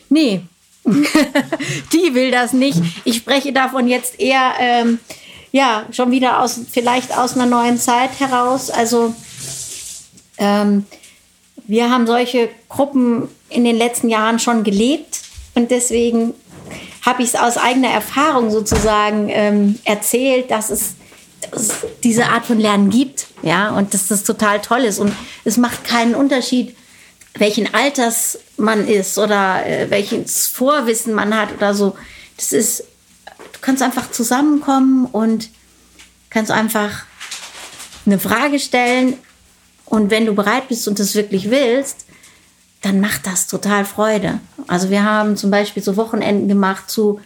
Nee, die will das nicht. Ich spreche davon jetzt eher. Ähm ja, schon wieder aus, vielleicht aus einer neuen Zeit heraus. Also ähm, wir haben solche Gruppen in den letzten Jahren schon gelebt und deswegen habe ich es aus eigener Erfahrung sozusagen ähm, erzählt, dass es, dass es, diese Art von Lernen gibt, ja, und dass das total toll ist und es macht keinen Unterschied, welchen Alters man ist oder äh, welches Vorwissen man hat oder so. Das ist kannst einfach zusammenkommen und kannst einfach eine Frage stellen. Und wenn du bereit bist und das wirklich willst, dann macht das total Freude. Also wir haben zum Beispiel so Wochenenden gemacht zu,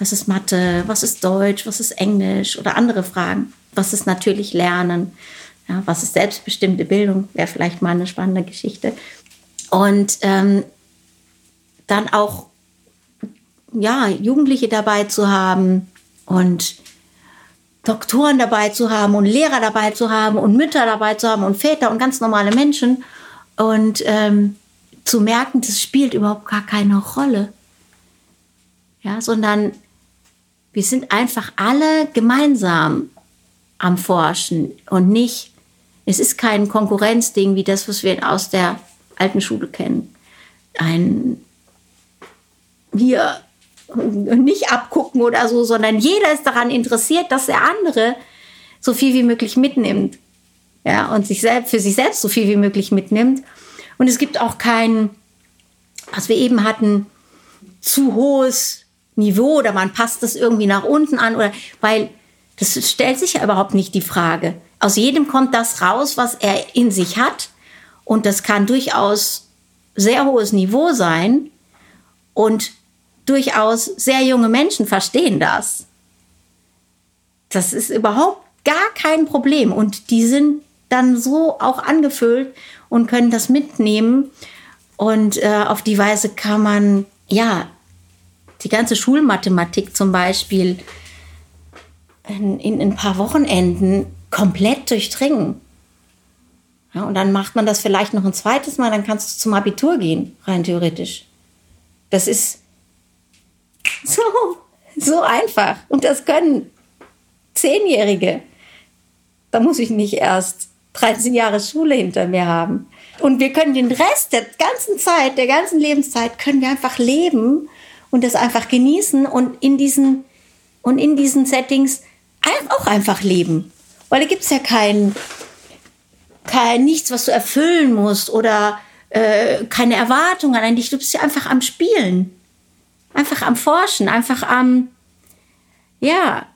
was ist Mathe, was ist Deutsch, was ist Englisch oder andere Fragen. Was ist natürlich Lernen? Ja, was ist selbstbestimmte Bildung? Wäre vielleicht mal eine spannende Geschichte. Und ähm, dann auch ja, Jugendliche dabei zu haben und Doktoren dabei zu haben und Lehrer dabei zu haben und Mütter dabei zu haben und Väter und ganz normale Menschen und ähm, zu merken, das spielt überhaupt gar keine Rolle. Ja, sondern wir sind einfach alle gemeinsam am Forschen und nicht, es ist kein Konkurrenzding wie das, was wir aus der alten Schule kennen. Ein hier nicht abgucken oder so, sondern jeder ist daran interessiert, dass der andere so viel wie möglich mitnimmt. Ja, und sich selbst, für sich selbst so viel wie möglich mitnimmt. Und es gibt auch kein, was wir eben hatten, zu hohes Niveau oder man passt das irgendwie nach unten an oder weil das stellt sich ja überhaupt nicht die Frage. Aus jedem kommt das raus, was er in sich hat und das kann durchaus sehr hohes Niveau sein und durchaus sehr junge Menschen verstehen das. Das ist überhaupt gar kein Problem und die sind dann so auch angefüllt und können das mitnehmen und äh, auf die Weise kann man ja die ganze Schulmathematik zum Beispiel in, in ein paar Wochenenden komplett durchdringen. Ja, und dann macht man das vielleicht noch ein zweites Mal, dann kannst du zum Abitur gehen, rein theoretisch. Das ist so, so einfach. Und das können Zehnjährige. Da muss ich nicht erst 13 Jahre Schule hinter mir haben. Und wir können den Rest der ganzen Zeit, der ganzen Lebenszeit, können wir einfach leben und das einfach genießen und in diesen, und in diesen Settings auch einfach leben. Weil da gibt es ja kein, kein, nichts, was du erfüllen musst oder äh, keine Erwartungen an dich. Du bist ja einfach am Spielen. Einfach am Forschen, einfach am, ja,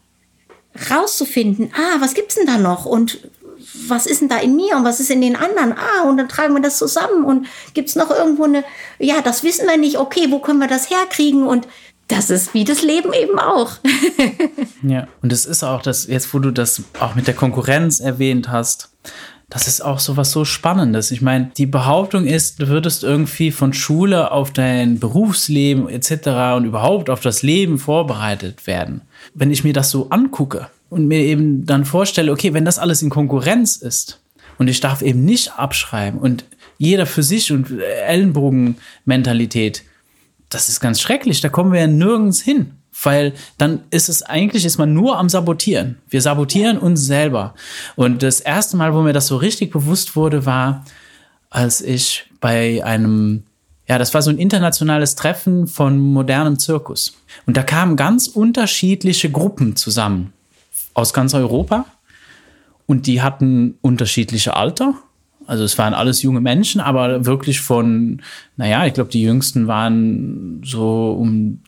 rauszufinden, ah, was gibt's denn da noch und was ist denn da in mir und was ist in den anderen? Ah, und dann tragen wir das zusammen und gibt es noch irgendwo eine, ja, das wissen wir nicht, okay, wo können wir das herkriegen? Und das ist wie das Leben eben auch. ja, und es ist auch das, jetzt wo du das auch mit der Konkurrenz erwähnt hast, das ist auch so was so Spannendes. Ich meine, die Behauptung ist, du würdest irgendwie von Schule auf dein Berufsleben etc. und überhaupt auf das Leben vorbereitet werden. Wenn ich mir das so angucke, und mir eben dann vorstelle, okay, wenn das alles in Konkurrenz ist und ich darf eben nicht abschreiben und jeder für sich und Ellenbogenmentalität, das ist ganz schrecklich, da kommen wir ja nirgends hin. Weil dann ist es eigentlich, ist man nur am Sabotieren. Wir sabotieren uns selber. Und das erste Mal, wo mir das so richtig bewusst wurde, war, als ich bei einem ja, das war so ein internationales Treffen von modernem Zirkus. Und da kamen ganz unterschiedliche Gruppen zusammen aus ganz Europa und die hatten unterschiedliche Alter. Also es waren alles junge Menschen, aber wirklich von, naja, ich glaube, die jüngsten waren so um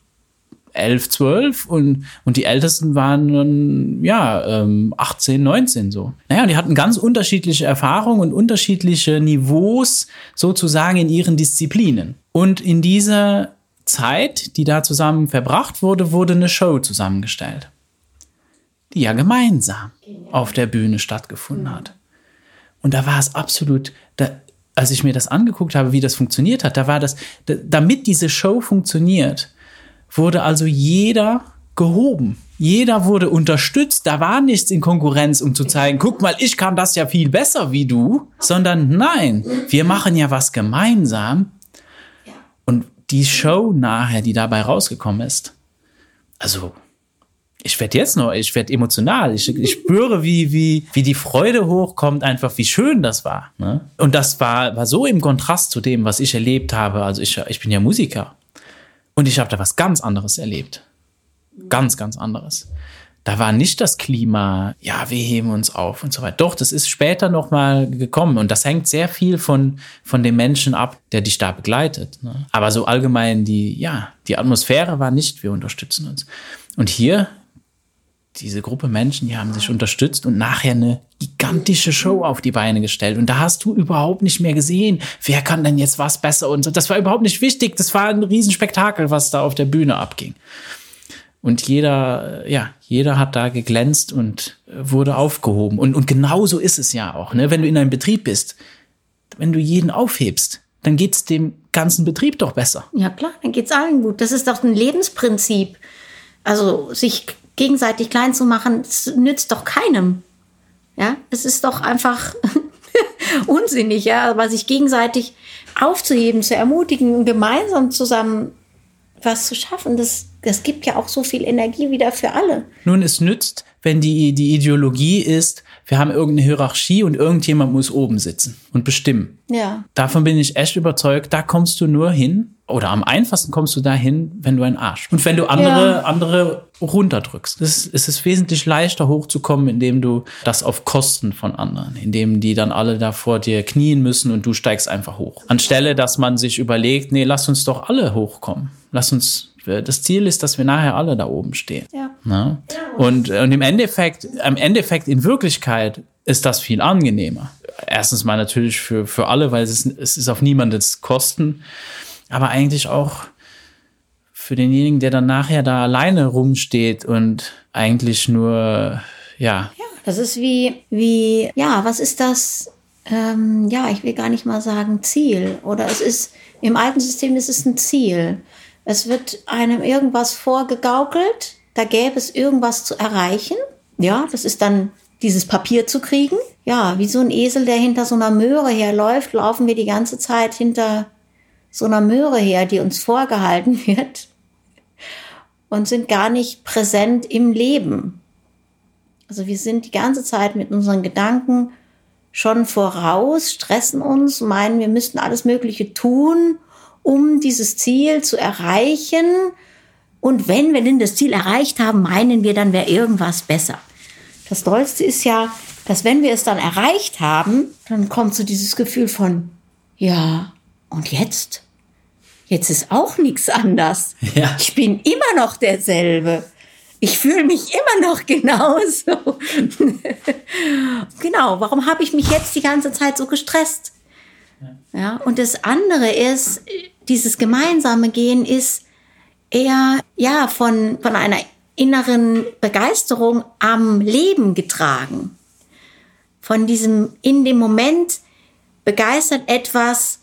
11, 12 und, und die ältesten waren ja, 18, ähm, 19 so. Naja, die hatten ganz unterschiedliche Erfahrungen und unterschiedliche Niveaus sozusagen in ihren Disziplinen. Und in dieser Zeit, die da zusammen verbracht wurde, wurde eine Show zusammengestellt die ja gemeinsam auf der Bühne stattgefunden hat. Und da war es absolut, da, als ich mir das angeguckt habe, wie das funktioniert hat, da war das, da, damit diese Show funktioniert, wurde also jeder gehoben. Jeder wurde unterstützt. Da war nichts in Konkurrenz, um zu zeigen, guck mal, ich kann das ja viel besser wie du, sondern nein, wir machen ja was gemeinsam. Und die Show nachher, die dabei rausgekommen ist, also ich werde jetzt noch, ich werde emotional. Ich, ich spüre, wie, wie, wie die Freude hochkommt, einfach wie schön das war. Ne? Und das war, war so im Kontrast zu dem, was ich erlebt habe. Also ich, ich bin ja Musiker. Und ich habe da was ganz anderes erlebt. Ganz, ganz anderes. Da war nicht das Klima, ja, wir heben uns auf und so weiter. Doch, das ist später nochmal gekommen. Und das hängt sehr viel von, von dem Menschen ab, der dich da begleitet. Ne? Aber so allgemein die, ja, die Atmosphäre war nicht, wir unterstützen uns. Und hier diese Gruppe Menschen, die haben sich unterstützt und nachher eine gigantische Show auf die Beine gestellt. Und da hast du überhaupt nicht mehr gesehen, wer kann denn jetzt was besser und so. Das war überhaupt nicht wichtig. Das war ein Riesenspektakel, was da auf der Bühne abging. Und jeder, ja, jeder hat da geglänzt und wurde aufgehoben. Und, und genau so ist es ja auch, ne? Wenn du in einem Betrieb bist, wenn du jeden aufhebst, dann geht's dem ganzen Betrieb doch besser. Ja, klar, dann geht's allen gut. Das ist doch ein Lebensprinzip. Also, sich gegenseitig klein zu machen, das nützt doch keinem. Ja, es ist doch einfach unsinnig, ja, aber sich gegenseitig aufzuheben, zu ermutigen, gemeinsam zusammen was zu schaffen, das, das gibt ja auch so viel Energie wieder für alle. Nun, es nützt, wenn die, die Ideologie ist, wir haben irgendeine Hierarchie und irgendjemand muss oben sitzen und bestimmen. Ja. Davon bin ich echt überzeugt, da kommst du nur hin, oder am einfachsten kommst du dahin, wenn du ein Arsch. Und wenn du andere, ja. andere runterdrückst. Es, es ist wesentlich leichter hochzukommen, indem du das auf Kosten von anderen, indem die dann alle da vor dir knien müssen und du steigst einfach hoch. Anstelle, dass man sich überlegt, nee, lass uns doch alle hochkommen. Lass uns. Das Ziel ist, dass wir nachher alle da oben stehen. Ja. Ne? Und, und im Endeffekt, im Endeffekt, in Wirklichkeit ist das viel angenehmer. Erstens mal natürlich für, für alle, weil es, es ist auf niemandes Kosten, aber eigentlich auch für denjenigen, der dann nachher da alleine rumsteht und eigentlich nur, ja. Ja, das ist wie, wie, ja, was ist das? Ähm, ja, ich will gar nicht mal sagen Ziel. Oder es ist, im alten System ist es ein Ziel. Es wird einem irgendwas vorgegaukelt, da gäbe es irgendwas zu erreichen. Ja, das ist dann dieses Papier zu kriegen. Ja, wie so ein Esel, der hinter so einer Möhre herläuft, laufen wir die ganze Zeit hinter so einer Möhre her, die uns vorgehalten wird und sind gar nicht präsent im Leben. Also wir sind die ganze Zeit mit unseren Gedanken schon voraus, stressen uns, meinen, wir müssten alles Mögliche tun, um dieses Ziel zu erreichen. Und wenn wir denn das Ziel erreicht haben, meinen wir, dann wäre irgendwas besser. Das Tollste ist ja, dass wenn wir es dann erreicht haben, dann kommt so dieses Gefühl von, ja, und jetzt? Jetzt ist auch nichts anders. Ja. Ich bin immer noch derselbe. Ich fühle mich immer noch genauso. genau, warum habe ich mich jetzt die ganze Zeit so gestresst? Ja, und das andere ist, dieses gemeinsame Gehen ist eher, ja, von, von einer inneren Begeisterung am Leben getragen. Von diesem in dem Moment begeistert etwas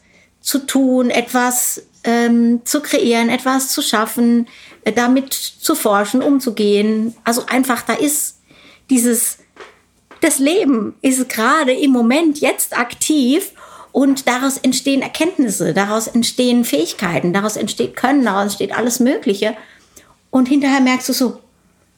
zu tun, etwas ähm, zu kreieren, etwas zu schaffen, äh, damit zu forschen, umzugehen. Also einfach, da ist dieses, das Leben ist gerade im Moment jetzt aktiv und daraus entstehen Erkenntnisse, daraus entstehen Fähigkeiten, daraus entsteht Können, daraus entsteht alles Mögliche. Und hinterher merkst du so,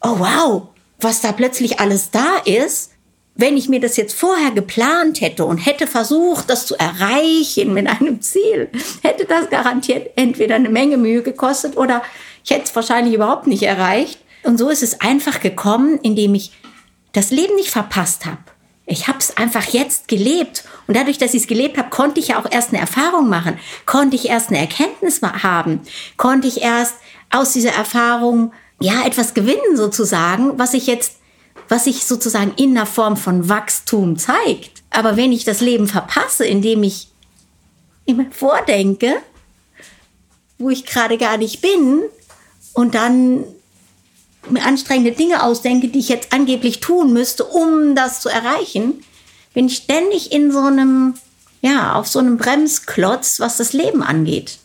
oh wow, was da plötzlich alles da ist. Wenn ich mir das jetzt vorher geplant hätte und hätte versucht, das zu erreichen mit einem Ziel, hätte das garantiert entweder eine Menge Mühe gekostet oder ich hätte es wahrscheinlich überhaupt nicht erreicht. Und so ist es einfach gekommen, indem ich das Leben nicht verpasst habe. Ich habe es einfach jetzt gelebt. Und dadurch, dass ich es gelebt habe, konnte ich ja auch erst eine Erfahrung machen, konnte ich erst eine Erkenntnis haben, konnte ich erst aus dieser Erfahrung ja etwas gewinnen sozusagen, was ich jetzt, was sich sozusagen in der Form von Wachstum zeigt. Aber wenn ich das Leben verpasse, indem ich immer vordenke, wo ich gerade gar nicht bin, und dann mir anstrengende Dinge ausdenke, die ich jetzt angeblich tun müsste, um das zu erreichen, bin ich ständig in so einem, ja, auf so einem Bremsklotz, was das Leben angeht.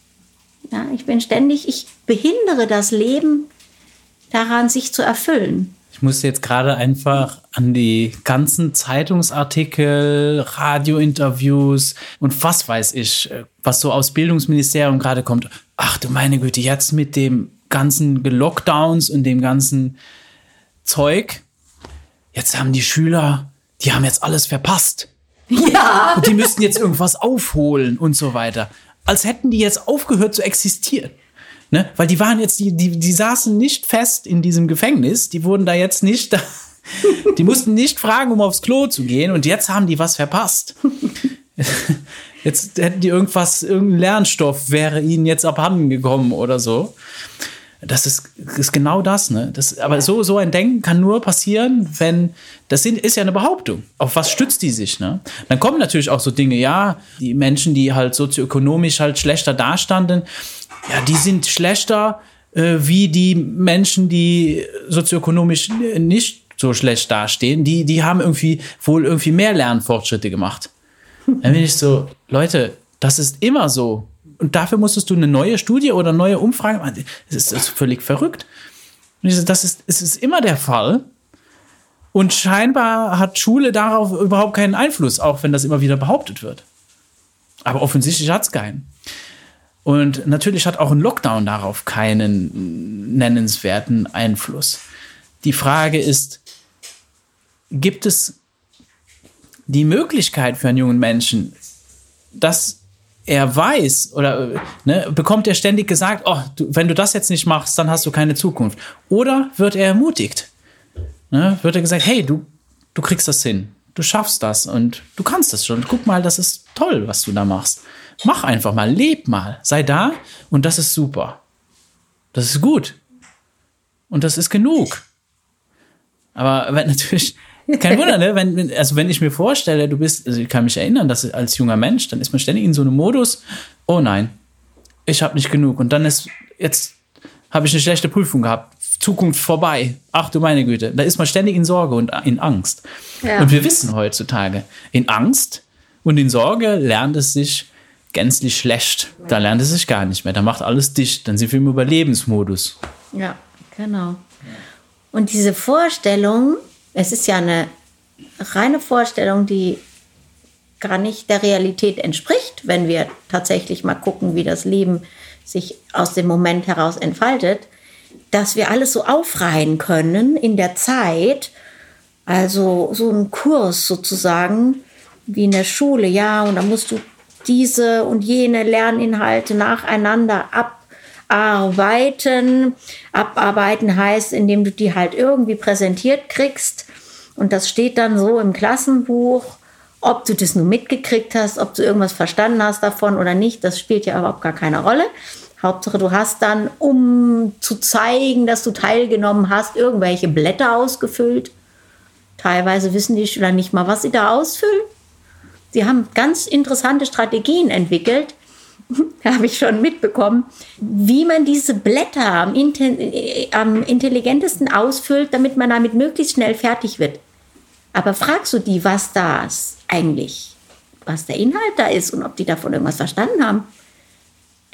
Ja, ich bin ständig, ich behindere das Leben daran, sich zu erfüllen. Ich muss jetzt gerade einfach an die ganzen Zeitungsartikel, Radiointerviews und was weiß ich, was so aus Bildungsministerium gerade kommt. Ach du meine Güte, jetzt mit dem ganzen Lockdowns und dem ganzen Zeug. Jetzt haben die Schüler, die haben jetzt alles verpasst. Ja. Und die müssten jetzt irgendwas aufholen und so weiter. Als hätten die jetzt aufgehört zu existieren. Ne? Weil die waren jetzt, die, die, die saßen nicht fest in diesem Gefängnis. Die wurden da jetzt nicht, die mussten nicht fragen, um aufs Klo zu gehen. Und jetzt haben die was verpasst. Jetzt hätten die irgendwas, irgendein Lernstoff wäre ihnen jetzt abhanden gekommen oder so. Das ist, ist genau das, ne? Das, aber so, so ein Denken kann nur passieren, wenn, das sind, ist ja eine Behauptung. Auf was stützt die sich, ne? Dann kommen natürlich auch so Dinge, ja, die Menschen, die halt sozioökonomisch halt schlechter dastanden, ja, die sind schlechter äh, wie die Menschen, die sozioökonomisch nicht so schlecht dastehen. Die, die haben irgendwie wohl irgendwie mehr Lernfortschritte gemacht. Dann bin ich so, Leute, das ist immer so und dafür musstest du eine neue Studie oder neue Umfrage machen. Das ist, das ist völlig verrückt. Und ich so, das ist, es ist immer der Fall. Und scheinbar hat Schule darauf überhaupt keinen Einfluss, auch wenn das immer wieder behauptet wird. Aber offensichtlich hat es keinen. Und natürlich hat auch ein Lockdown darauf keinen nennenswerten Einfluss. Die Frage ist, gibt es die Möglichkeit für einen jungen Menschen, dass er weiß oder ne, bekommt er ständig gesagt, oh, du, wenn du das jetzt nicht machst, dann hast du keine Zukunft. Oder wird er ermutigt? Ne, wird er gesagt, hey, du, du kriegst das hin, du schaffst das und du kannst das schon. Guck mal, das ist toll, was du da machst. Mach einfach mal, leb mal, sei da und das ist super. Das ist gut. Und das ist genug. Aber wenn natürlich, kein Wunder, ne? Wenn, also wenn ich mir vorstelle, du bist, also ich kann mich erinnern, dass als junger Mensch, dann ist man ständig in so einem Modus, oh nein, ich habe nicht genug. Und dann ist, jetzt habe ich eine schlechte Prüfung gehabt. Zukunft vorbei. Ach du meine Güte. Da ist man ständig in Sorge und in Angst. Ja. Und wir wissen heutzutage, in Angst und in Sorge lernt es sich gänzlich schlecht. Da lernt es sich gar nicht mehr. Da macht alles dicht. Dann sind wir im Überlebensmodus. Ja, genau. Und diese Vorstellung, es ist ja eine reine Vorstellung, die gar nicht der Realität entspricht, wenn wir tatsächlich mal gucken, wie das Leben sich aus dem Moment heraus entfaltet, dass wir alles so aufreihen können in der Zeit. Also so ein Kurs sozusagen, wie in der Schule, ja, und da musst du diese und jene Lerninhalte nacheinander abarbeiten. Abarbeiten heißt, indem du die halt irgendwie präsentiert kriegst. Und das steht dann so im Klassenbuch. Ob du das nur mitgekriegt hast, ob du irgendwas verstanden hast davon oder nicht, das spielt ja überhaupt gar keine Rolle. Hauptsache, du hast dann, um zu zeigen, dass du teilgenommen hast, irgendwelche Blätter ausgefüllt. Teilweise wissen die Schüler nicht mal, was sie da ausfüllen. Sie haben ganz interessante Strategien entwickelt, habe ich schon mitbekommen, wie man diese Blätter am, am, intelligentesten ausfüllt, damit man damit möglichst schnell fertig wird. Aber fragst du die, was das eigentlich, was der Inhalt da ist und ob die davon irgendwas verstanden haben?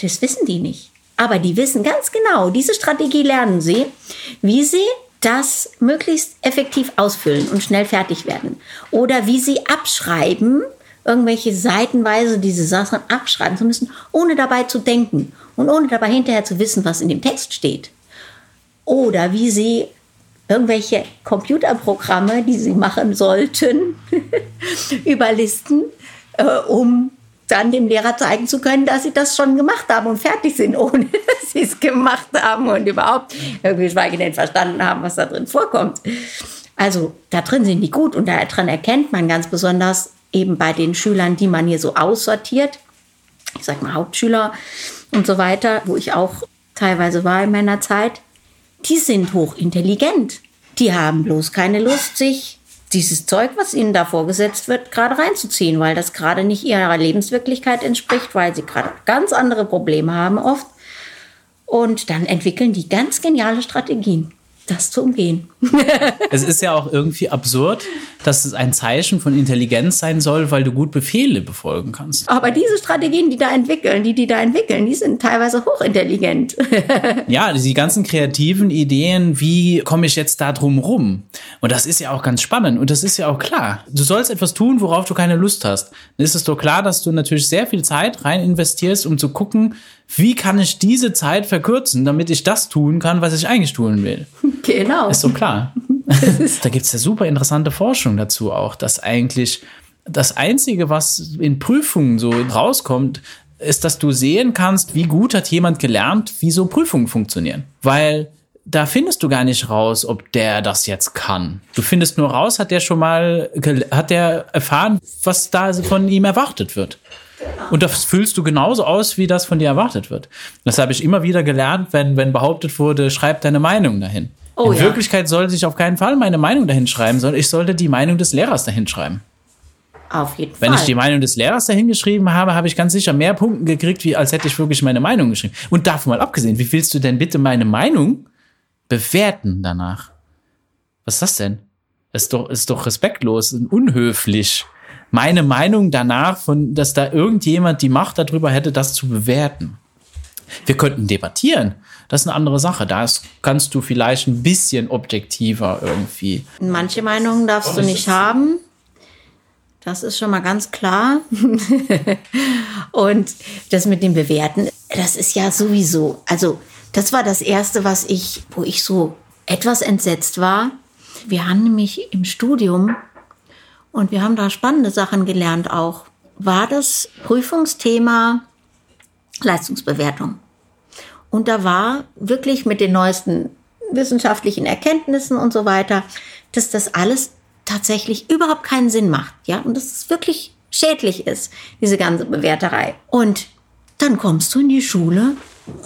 Das wissen die nicht. Aber die wissen ganz genau, diese Strategie lernen sie, wie sie das möglichst effektiv ausfüllen und schnell fertig werden. Oder wie sie abschreiben, irgendwelche seitenweise diese Sachen abschreiben zu müssen, ohne dabei zu denken und ohne dabei hinterher zu wissen, was in dem Text steht. Oder wie sie irgendwelche Computerprogramme, die sie machen sollten, überlisten, äh, um dann dem Lehrer zeigen zu können, dass sie das schon gemacht haben und fertig sind, ohne dass sie es gemacht haben und überhaupt irgendwie schweigend verstanden haben, was da drin vorkommt. Also da drin sind die gut und daran erkennt man ganz besonders eben bei den Schülern, die man hier so aussortiert, ich sag mal Hauptschüler und so weiter, wo ich auch teilweise war in meiner Zeit, die sind hochintelligent. Die haben bloß keine Lust, sich dieses Zeug, was ihnen da vorgesetzt wird, gerade reinzuziehen, weil das gerade nicht ihrer Lebenswirklichkeit entspricht, weil sie gerade ganz andere Probleme haben oft. Und dann entwickeln die ganz geniale Strategien das zu umgehen. es ist ja auch irgendwie absurd, dass es ein Zeichen von Intelligenz sein soll, weil du gut Befehle befolgen kannst. Aber diese Strategien, die da entwickeln, die die da entwickeln, die sind teilweise hochintelligent. ja, die ganzen kreativen Ideen, wie komme ich jetzt da drum rum? Und das ist ja auch ganz spannend und das ist ja auch klar. Du sollst etwas tun, worauf du keine Lust hast. Dann ist es doch klar, dass du natürlich sehr viel Zeit rein investierst, um zu gucken, wie kann ich diese Zeit verkürzen, damit ich das tun kann, was ich eigentlich tun will. Genau. Ist so klar. da gibt es ja super interessante Forschung dazu auch, dass eigentlich das Einzige, was in Prüfungen so rauskommt, ist, dass du sehen kannst, wie gut hat jemand gelernt, wie so Prüfungen funktionieren. Weil da findest du gar nicht raus, ob der das jetzt kann. Du findest nur raus, hat der schon mal, hat der erfahren, was da von ihm erwartet wird. Und das füllst du genauso aus, wie das von dir erwartet wird. Das habe ich immer wieder gelernt, wenn, wenn behauptet wurde, schreib deine Meinung dahin. Oh, In ja. Wirklichkeit sollte ich auf keinen Fall meine Meinung dahin schreiben, sondern ich sollte die Meinung des Lehrers dahin schreiben. Auf jeden Fall. Wenn ich die Meinung des Lehrers dahin geschrieben habe, habe ich ganz sicher mehr Punkte gekriegt, wie als hätte ich wirklich meine Meinung geschrieben. Und davon mal abgesehen, wie willst du denn bitte meine Meinung bewerten danach? Was ist das denn? Das ist doch, ist doch respektlos und unhöflich meine Meinung danach, von, dass da irgendjemand die Macht darüber hätte, das zu bewerten. Wir könnten debattieren. Das ist eine andere Sache. Da kannst du vielleicht ein bisschen objektiver irgendwie. Manche Meinungen darfst du nicht haben. Das ist schon mal ganz klar. Und das mit dem Bewerten, das ist ja sowieso. Also, das war das erste, was ich, wo ich so etwas entsetzt war. Wir haben nämlich im Studium und wir haben da spannende Sachen gelernt auch. War das Prüfungsthema Leistungsbewertung. Und da war wirklich mit den neuesten wissenschaftlichen Erkenntnissen und so weiter, dass das alles tatsächlich überhaupt keinen Sinn macht, ja, und dass es wirklich schädlich ist, diese ganze Bewerterei. Und dann kommst du in die Schule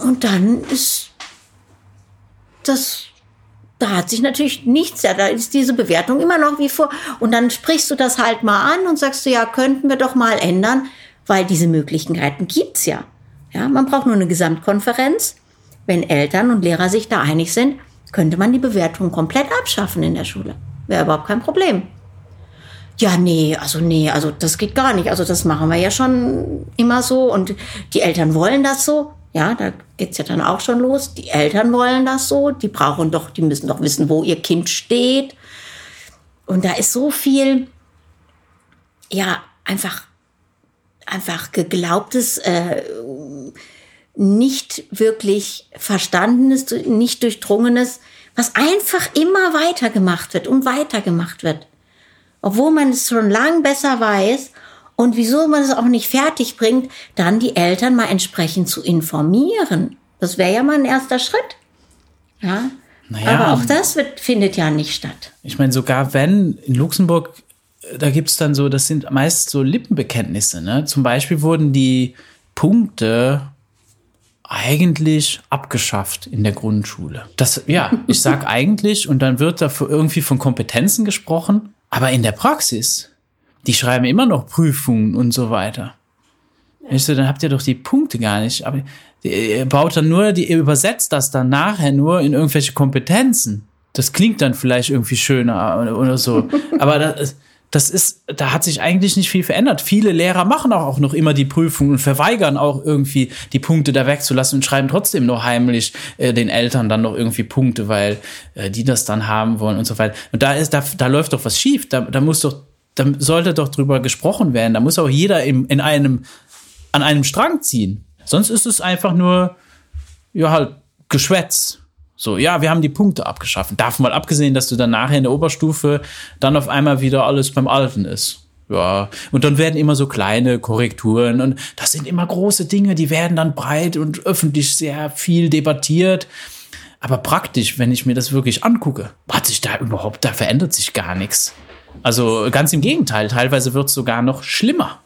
und dann ist das, da hat sich natürlich nichts, da ist diese Bewertung immer noch wie vor. Und dann sprichst du das halt mal an und sagst du, ja, könnten wir doch mal ändern, weil diese Möglichkeiten gibt's ja. Ja, man braucht nur eine Gesamtkonferenz. Wenn Eltern und Lehrer sich da einig sind, könnte man die Bewertung komplett abschaffen in der Schule. Wäre überhaupt kein Problem. Ja, nee, also nee, also das geht gar nicht. Also das machen wir ja schon immer so und die Eltern wollen das so. Ja, da geht's ja dann auch schon los. Die Eltern wollen das so. Die brauchen doch, die müssen doch wissen, wo ihr Kind steht. Und da ist so viel, ja, einfach, einfach geglaubtes, äh, nicht wirklich verstandenes, nicht durchdrungenes, was einfach immer weitergemacht wird und weitergemacht wird obwohl man es schon lang besser weiß und wieso man es auch nicht fertig bringt, dann die Eltern mal entsprechend zu informieren. Das wäre ja mal ein erster Schritt. Ja. Naja, Aber auch das wird, findet ja nicht statt. Ich meine, sogar wenn in Luxemburg, äh, da gibt es dann so, das sind meist so Lippenbekenntnisse. Ne? Zum Beispiel wurden die Punkte eigentlich abgeschafft in der Grundschule. Das, ja, ich sag eigentlich und dann wird da irgendwie von Kompetenzen gesprochen. Aber in der Praxis, die schreiben immer noch Prüfungen und so weiter. Ich so, dann habt ihr doch die Punkte gar nicht. Aber ihr baut dann nur, die, ihr übersetzt das dann nachher nur in irgendwelche Kompetenzen. Das klingt dann vielleicht irgendwie schöner oder so. Aber das, das ist, da hat sich eigentlich nicht viel verändert. Viele Lehrer machen auch noch immer die Prüfung und verweigern auch irgendwie die Punkte da wegzulassen und schreiben trotzdem nur heimlich äh, den Eltern dann noch irgendwie Punkte, weil äh, die das dann haben wollen und so weiter. Und da ist, da, da läuft doch was schief. Da, da muss doch, da sollte doch drüber gesprochen werden. Da muss auch jeder im, in einem, an einem Strang ziehen. Sonst ist es einfach nur, ja, halt Geschwätz. So, ja, wir haben die Punkte abgeschaffen. Davon mal abgesehen, dass du dann nachher in der Oberstufe dann auf einmal wieder alles beim Alten ist. Ja, und dann werden immer so kleine Korrekturen und das sind immer große Dinge, die werden dann breit und öffentlich sehr viel debattiert. Aber praktisch, wenn ich mir das wirklich angucke, hat sich da überhaupt, da verändert sich gar nichts. Also ganz im Gegenteil, teilweise wird es sogar noch schlimmer.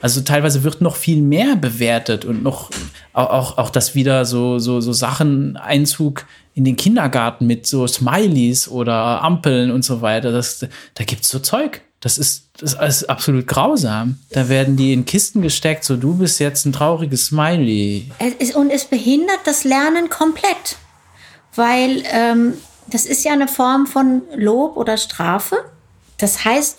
Also teilweise wird noch viel mehr bewertet und noch auch, auch, auch dass wieder so, so, so Sachen Einzug in den Kindergarten mit so Smileys oder Ampeln und so weiter. Das, da gibt's so Zeug. Das ist, das ist absolut grausam. Da werden die in Kisten gesteckt, so du bist jetzt ein trauriges Smiley. Es, und es behindert das Lernen komplett. Weil ähm, das ist ja eine Form von Lob oder Strafe. Das heißt,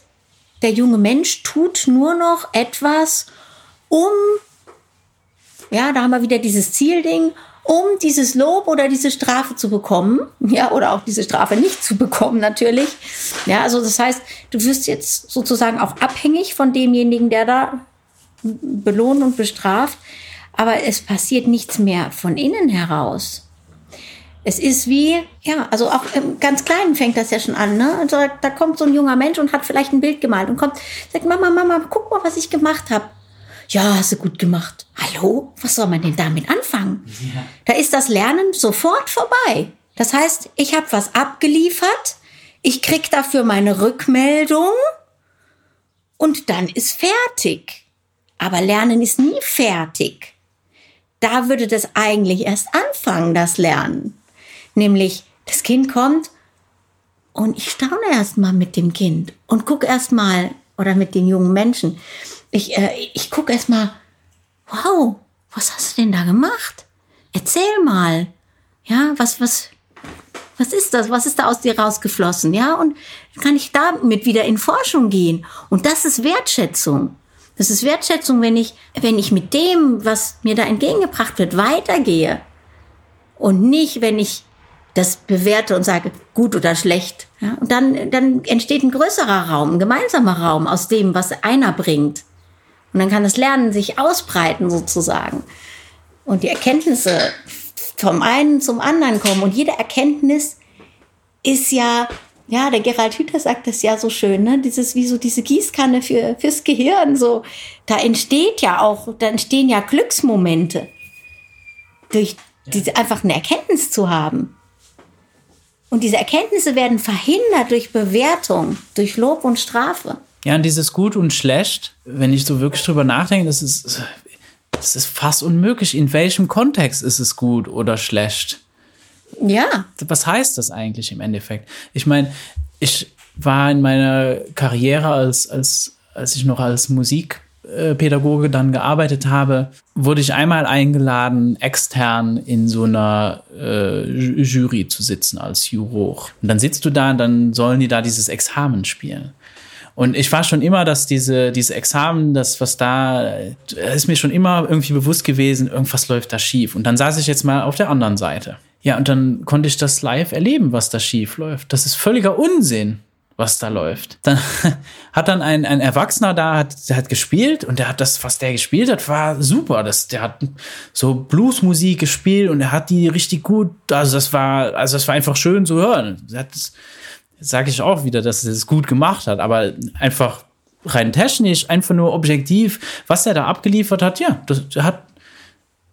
der junge Mensch tut nur noch etwas, um, ja, da haben wir wieder dieses Zielding, um dieses Lob oder diese Strafe zu bekommen, ja, oder auch diese Strafe nicht zu bekommen, natürlich. Ja, also das heißt, du wirst jetzt sozusagen auch abhängig von demjenigen, der da belohnt und bestraft, aber es passiert nichts mehr von innen heraus. Es ist wie, ja, also auch im ganz Kleinen fängt das ja schon an, ne? Also da kommt so ein junger Mensch und hat vielleicht ein Bild gemalt und kommt, sagt, Mama, Mama, guck mal, was ich gemacht habe. Ja, hast du gut gemacht. Hallo? Was soll man denn damit anfangen? Ja. Da ist das Lernen sofort vorbei. Das heißt, ich habe was abgeliefert, ich krieg dafür meine Rückmeldung und dann ist fertig. Aber Lernen ist nie fertig. Da würde das eigentlich erst anfangen, das Lernen. Nämlich, das Kind kommt und ich staune erst mal mit dem Kind und gucke erst mal, oder mit den jungen Menschen, ich, äh, ich gucke erst mal, wow, was hast du denn da gemacht? Erzähl mal. Ja, was, was, was ist das? Was ist da aus dir rausgeflossen? Ja, und kann ich damit wieder in Forschung gehen. Und das ist Wertschätzung. Das ist Wertschätzung, wenn ich, wenn ich mit dem, was mir da entgegengebracht wird, weitergehe. Und nicht, wenn ich das bewerte und sage, gut oder schlecht. Ja, und dann, dann entsteht ein größerer Raum, ein gemeinsamer Raum aus dem, was einer bringt. Und dann kann das Lernen sich ausbreiten sozusagen. Und die Erkenntnisse vom einen zum anderen kommen. Und jede Erkenntnis ist ja, ja, der Gerald Hüther sagt das ja so schön, ne? Dieses, wie so diese Gießkanne für, fürs Gehirn, so. Da entsteht ja auch, da entstehen ja Glücksmomente. Durch diese, einfach eine Erkenntnis zu haben. Und diese Erkenntnisse werden verhindert durch Bewertung, durch Lob und Strafe. Ja, und dieses Gut und Schlecht, wenn ich so wirklich drüber nachdenke, das ist, das ist fast unmöglich. In welchem Kontext ist es gut oder schlecht? Ja. Was heißt das eigentlich im Endeffekt? Ich meine, ich war in meiner Karriere als, als, als ich noch als Musikpädagoge dann gearbeitet habe, wurde ich einmal eingeladen, extern in so einer äh, Jury zu sitzen als Juror. Und dann sitzt du da und dann sollen die da dieses Examen spielen. Und ich war schon immer, dass diese, diese Examen, das, was da, ist mir schon immer irgendwie bewusst gewesen, irgendwas läuft da schief. Und dann saß ich jetzt mal auf der anderen Seite. Ja, und dann konnte ich das live erleben, was da schief läuft. Das ist völliger Unsinn, was da läuft. Dann hat dann ein, ein Erwachsener da, hat, der hat gespielt und der hat das, was der gespielt hat, war super. Das, der hat so Bluesmusik gespielt und er hat die richtig gut, also das war, also das war einfach schön zu hören. Hat sage ich auch wieder, dass er es gut gemacht hat, aber einfach rein technisch, einfach nur objektiv, was er da abgeliefert hat, ja, das hat,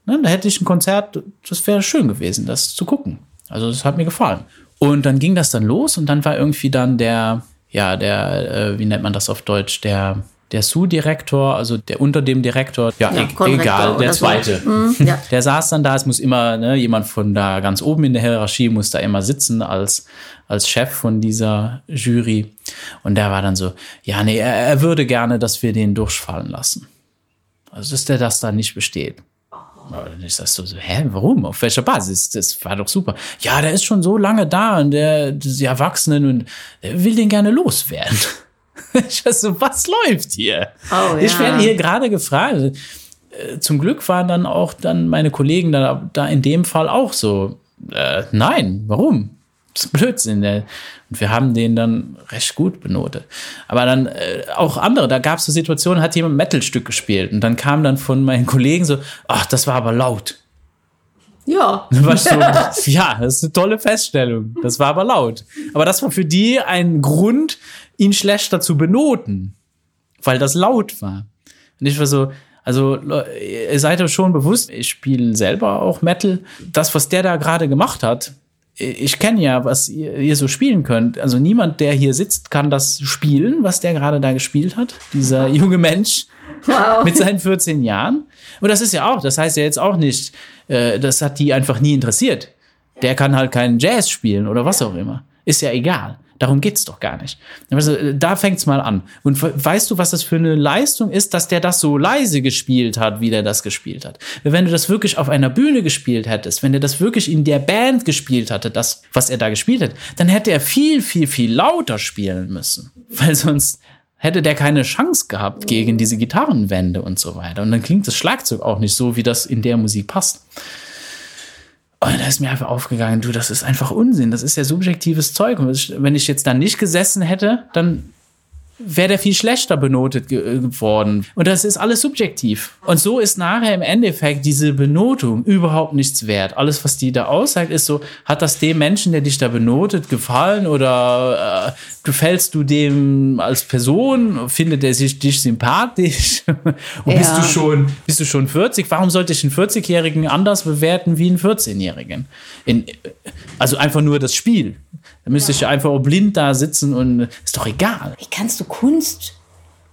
ne, da hätte ich ein Konzert, das wäre schön gewesen, das zu gucken. Also das hat mir gefallen. Und dann ging das dann los und dann war irgendwie dann der, ja, der, äh, wie nennt man das auf Deutsch, der der Sous-Direktor, also der unter dem Direktor, ja, ja e egal, der zweite. So. Mhm, ja. Der saß dann da, es muss immer, ne, jemand von da ganz oben in der Hierarchie muss da immer sitzen als, als Chef von dieser Jury. Und der war dann so, ja, nee, er, er würde gerne, dass wir den durchfallen lassen. Also, dass der das da nicht besteht. Aber dann ist das so, so, hä, warum? Auf welcher Basis? Das war doch super. Ja, der ist schon so lange da und der, die Erwachsenen und der will den gerne loswerden. Ich weiß so, was läuft hier? Oh, ich werde hier gerade gefragt. Äh, zum Glück waren dann auch dann meine Kollegen da, da in dem Fall auch so, äh, nein, warum? Das ist Blödsinn. Und wir haben den dann recht gut benotet. Aber dann äh, auch andere, da gab es so Situationen, hat jemand ein Metal-Stück gespielt und dann kam dann von meinen Kollegen so, ach, das war aber laut. Ja. So, ja, das ist eine tolle Feststellung. Das war aber laut. Aber das war für die ein Grund, ihn schlechter zu benoten, weil das laut war. Und ich war so, also ihr seid euch schon bewusst, ich spiele selber auch Metal. Das, was der da gerade gemacht hat, ich kenne ja, was ihr, ihr, so spielen könnt. Also niemand, der hier sitzt, kann das spielen, was der gerade da gespielt hat. Dieser junge Mensch wow. mit seinen 14 Jahren. Und das ist ja auch, das heißt ja jetzt auch nicht, äh, das hat die einfach nie interessiert. Der kann halt keinen Jazz spielen oder was auch immer. Ist ja egal. Darum geht's doch gar nicht. Also, da fängt's mal an. Und weißt du, was das für eine Leistung ist, dass der das so leise gespielt hat, wie der das gespielt hat? Wenn du das wirklich auf einer Bühne gespielt hättest, wenn der das wirklich in der Band gespielt hatte, das, was er da gespielt hat, dann hätte er viel, viel, viel lauter spielen müssen. Weil sonst hätte der keine Chance gehabt gegen diese Gitarrenwände und so weiter. Und dann klingt das Schlagzeug auch nicht so, wie das in der Musik passt. Und da ist mir einfach aufgegangen, du, das ist einfach Unsinn. Das ist ja subjektives Zeug. Und wenn ich jetzt da nicht gesessen hätte, dann wäre der viel schlechter benotet geworden. Und das ist alles subjektiv. Und so ist nachher im Endeffekt diese Benotung überhaupt nichts wert. Alles, was die da aussagt, ist so, hat das dem Menschen, der dich da benotet, gefallen oder äh, gefällst du dem als Person? Findet er sich dich sympathisch? Und ja. bist du schon, bist du schon 40? Warum sollte ich einen 40-Jährigen anders bewerten wie einen 14-Jährigen? Also einfach nur das Spiel. Da müsste ja. ich einfach blind da sitzen und ist doch egal. Wie kannst du Kunst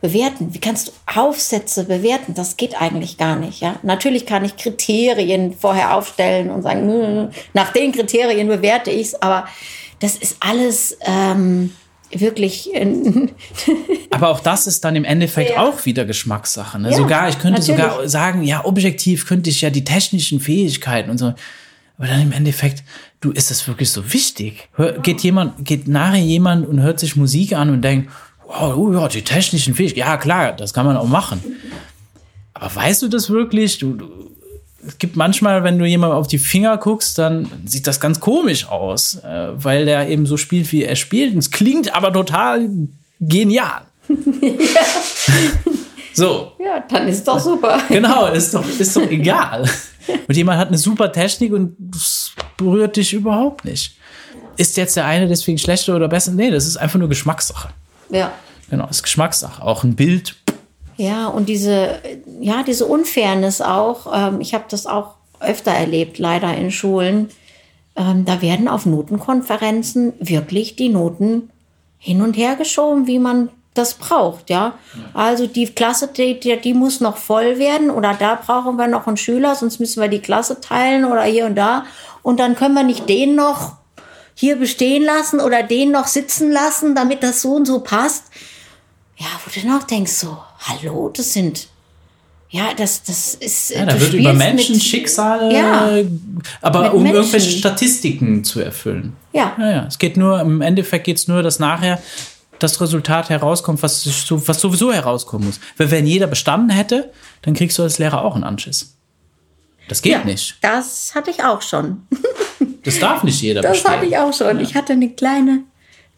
bewerten? Wie kannst du Aufsätze bewerten? Das geht eigentlich gar nicht. Ja? Natürlich kann ich Kriterien vorher aufstellen und sagen, hm, nach den Kriterien bewerte ich es, aber das ist alles ähm, wirklich. aber auch das ist dann im Endeffekt ja. auch wieder Geschmackssache. Ne? Ja, sogar, ich könnte natürlich. sogar sagen, ja, objektiv könnte ich ja die technischen Fähigkeiten und so. Aber dann im Endeffekt, du, ist das wirklich so wichtig? Hör, geht jemand, geht nachher jemand und hört sich Musik an und denkt, wow, oh ja, die technischen Fähigkeiten, ja klar, das kann man auch machen. Aber weißt du das wirklich? Du, du, es gibt manchmal, wenn du jemand auf die Finger guckst, dann sieht das ganz komisch aus, äh, weil der eben so spielt, wie er spielt. Und es klingt aber total genial. ja. So. Ja, dann ist doch super. Genau, ist doch, ist doch egal. Und jemand hat eine super Technik und das berührt dich überhaupt nicht. Ist jetzt der eine deswegen schlechter oder besser? Nee, das ist einfach nur Geschmackssache. Ja. Genau, ist Geschmackssache. Auch ein Bild. Ja, und diese, ja, diese Unfairness auch. Ähm, ich habe das auch öfter erlebt, leider in Schulen. Ähm, da werden auf Notenkonferenzen wirklich die Noten hin und her geschoben, wie man das braucht, ja. Also die Klasse, die, die muss noch voll werden oder da brauchen wir noch einen Schüler, sonst müssen wir die Klasse teilen oder hier und da. Und dann können wir nicht den noch hier bestehen lassen oder den noch sitzen lassen, damit das so und so passt. Ja, wo du auch denkst, so, hallo, das sind ja, das, das ist. Ja, da wird über Menschen, mit, Schicksale, ja, aber um Menschen. irgendwelche Statistiken zu erfüllen. Ja. ja, ja. Es geht nur, im Endeffekt geht es nur, dass nachher das Resultat herauskommt, was, was sowieso herauskommen muss. Weil wenn jeder bestanden hätte, dann kriegst du als Lehrer auch einen Anschiss. Das geht ja, nicht. Das hatte ich auch schon. das darf nicht jeder Das bestehen. hatte ich auch schon. Ja. Ich hatte eine kleine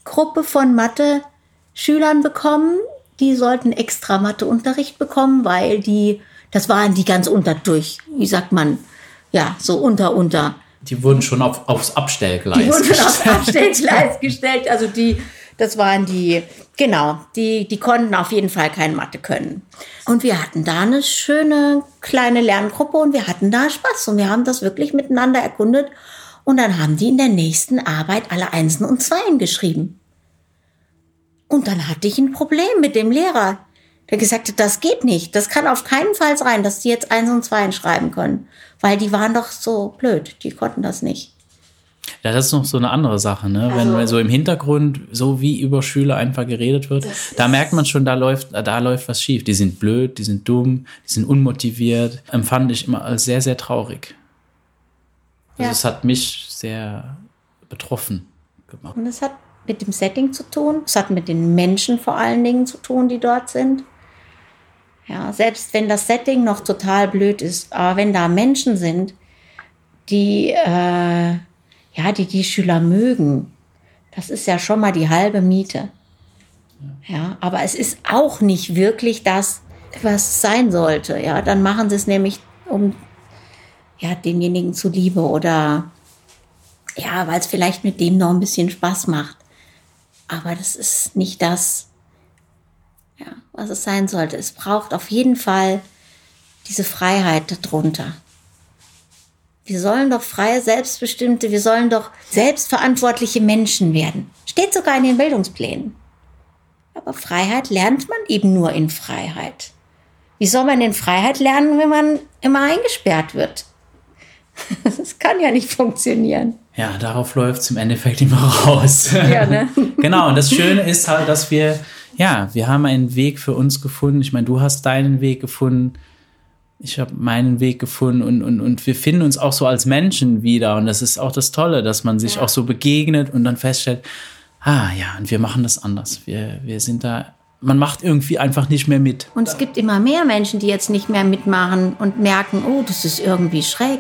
Gruppe von Mathe-Schülern bekommen, die sollten extra Matheunterricht bekommen, weil die, das waren die ganz unter durch, wie sagt man, ja, so unter, unter. Die wurden schon auf, aufs Abstellgleis Die wurden schon aufs Abstellgleis gestellt. Also die, das waren die, genau, die, die konnten auf jeden Fall kein Mathe können. Und wir hatten da eine schöne kleine Lerngruppe und wir hatten da Spaß und wir haben das wirklich miteinander erkundet. Und dann haben die in der nächsten Arbeit alle Einsen und Zweien geschrieben. Und dann hatte ich ein Problem mit dem Lehrer, der gesagt hat, das geht nicht. Das kann auf keinen Fall sein, dass die jetzt eins und zwei schreiben können. Weil die waren doch so blöd. Die konnten das nicht. Ja, das ist noch so eine andere Sache, ne? Also, Wenn so im Hintergrund so wie über Schüler einfach geredet wird, da merkt man schon, da läuft, da läuft was schief. Die sind blöd, die sind dumm, die sind unmotiviert. Empfand ich immer als sehr, sehr traurig. Also ja. es hat mich sehr betroffen gemacht. Und es hat mit dem Setting zu tun. Es hat mit den Menschen vor allen Dingen zu tun, die dort sind. Ja, selbst wenn das Setting noch total blöd ist, aber wenn da Menschen sind, die, äh, ja, die die Schüler mögen, das ist ja schon mal die halbe Miete. Ja, aber es ist auch nicht wirklich das, was es sein sollte. Ja, dann machen sie es nämlich um ja, denjenigen zuliebe oder ja, weil es vielleicht mit dem noch ein bisschen Spaß macht. Aber das ist nicht das, ja, was es sein sollte. Es braucht auf jeden Fall diese Freiheit darunter. Wir sollen doch freie, selbstbestimmte, wir sollen doch selbstverantwortliche Menschen werden. Steht sogar in den Bildungsplänen. Aber Freiheit lernt man eben nur in Freiheit. Wie soll man in Freiheit lernen, wenn man immer eingesperrt wird? Das kann ja nicht funktionieren. Ja, darauf läuft es im Endeffekt immer raus. Ja, ne? genau, und das Schöne ist halt, dass wir, ja, wir haben einen Weg für uns gefunden. Ich meine, du hast deinen Weg gefunden, ich habe meinen Weg gefunden und, und, und wir finden uns auch so als Menschen wieder. Und das ist auch das Tolle, dass man sich ja. auch so begegnet und dann feststellt, ah ja, und wir machen das anders. Wir, wir sind da man macht irgendwie einfach nicht mehr mit. Und es gibt immer mehr Menschen, die jetzt nicht mehr mitmachen und merken, oh, das ist irgendwie schräg.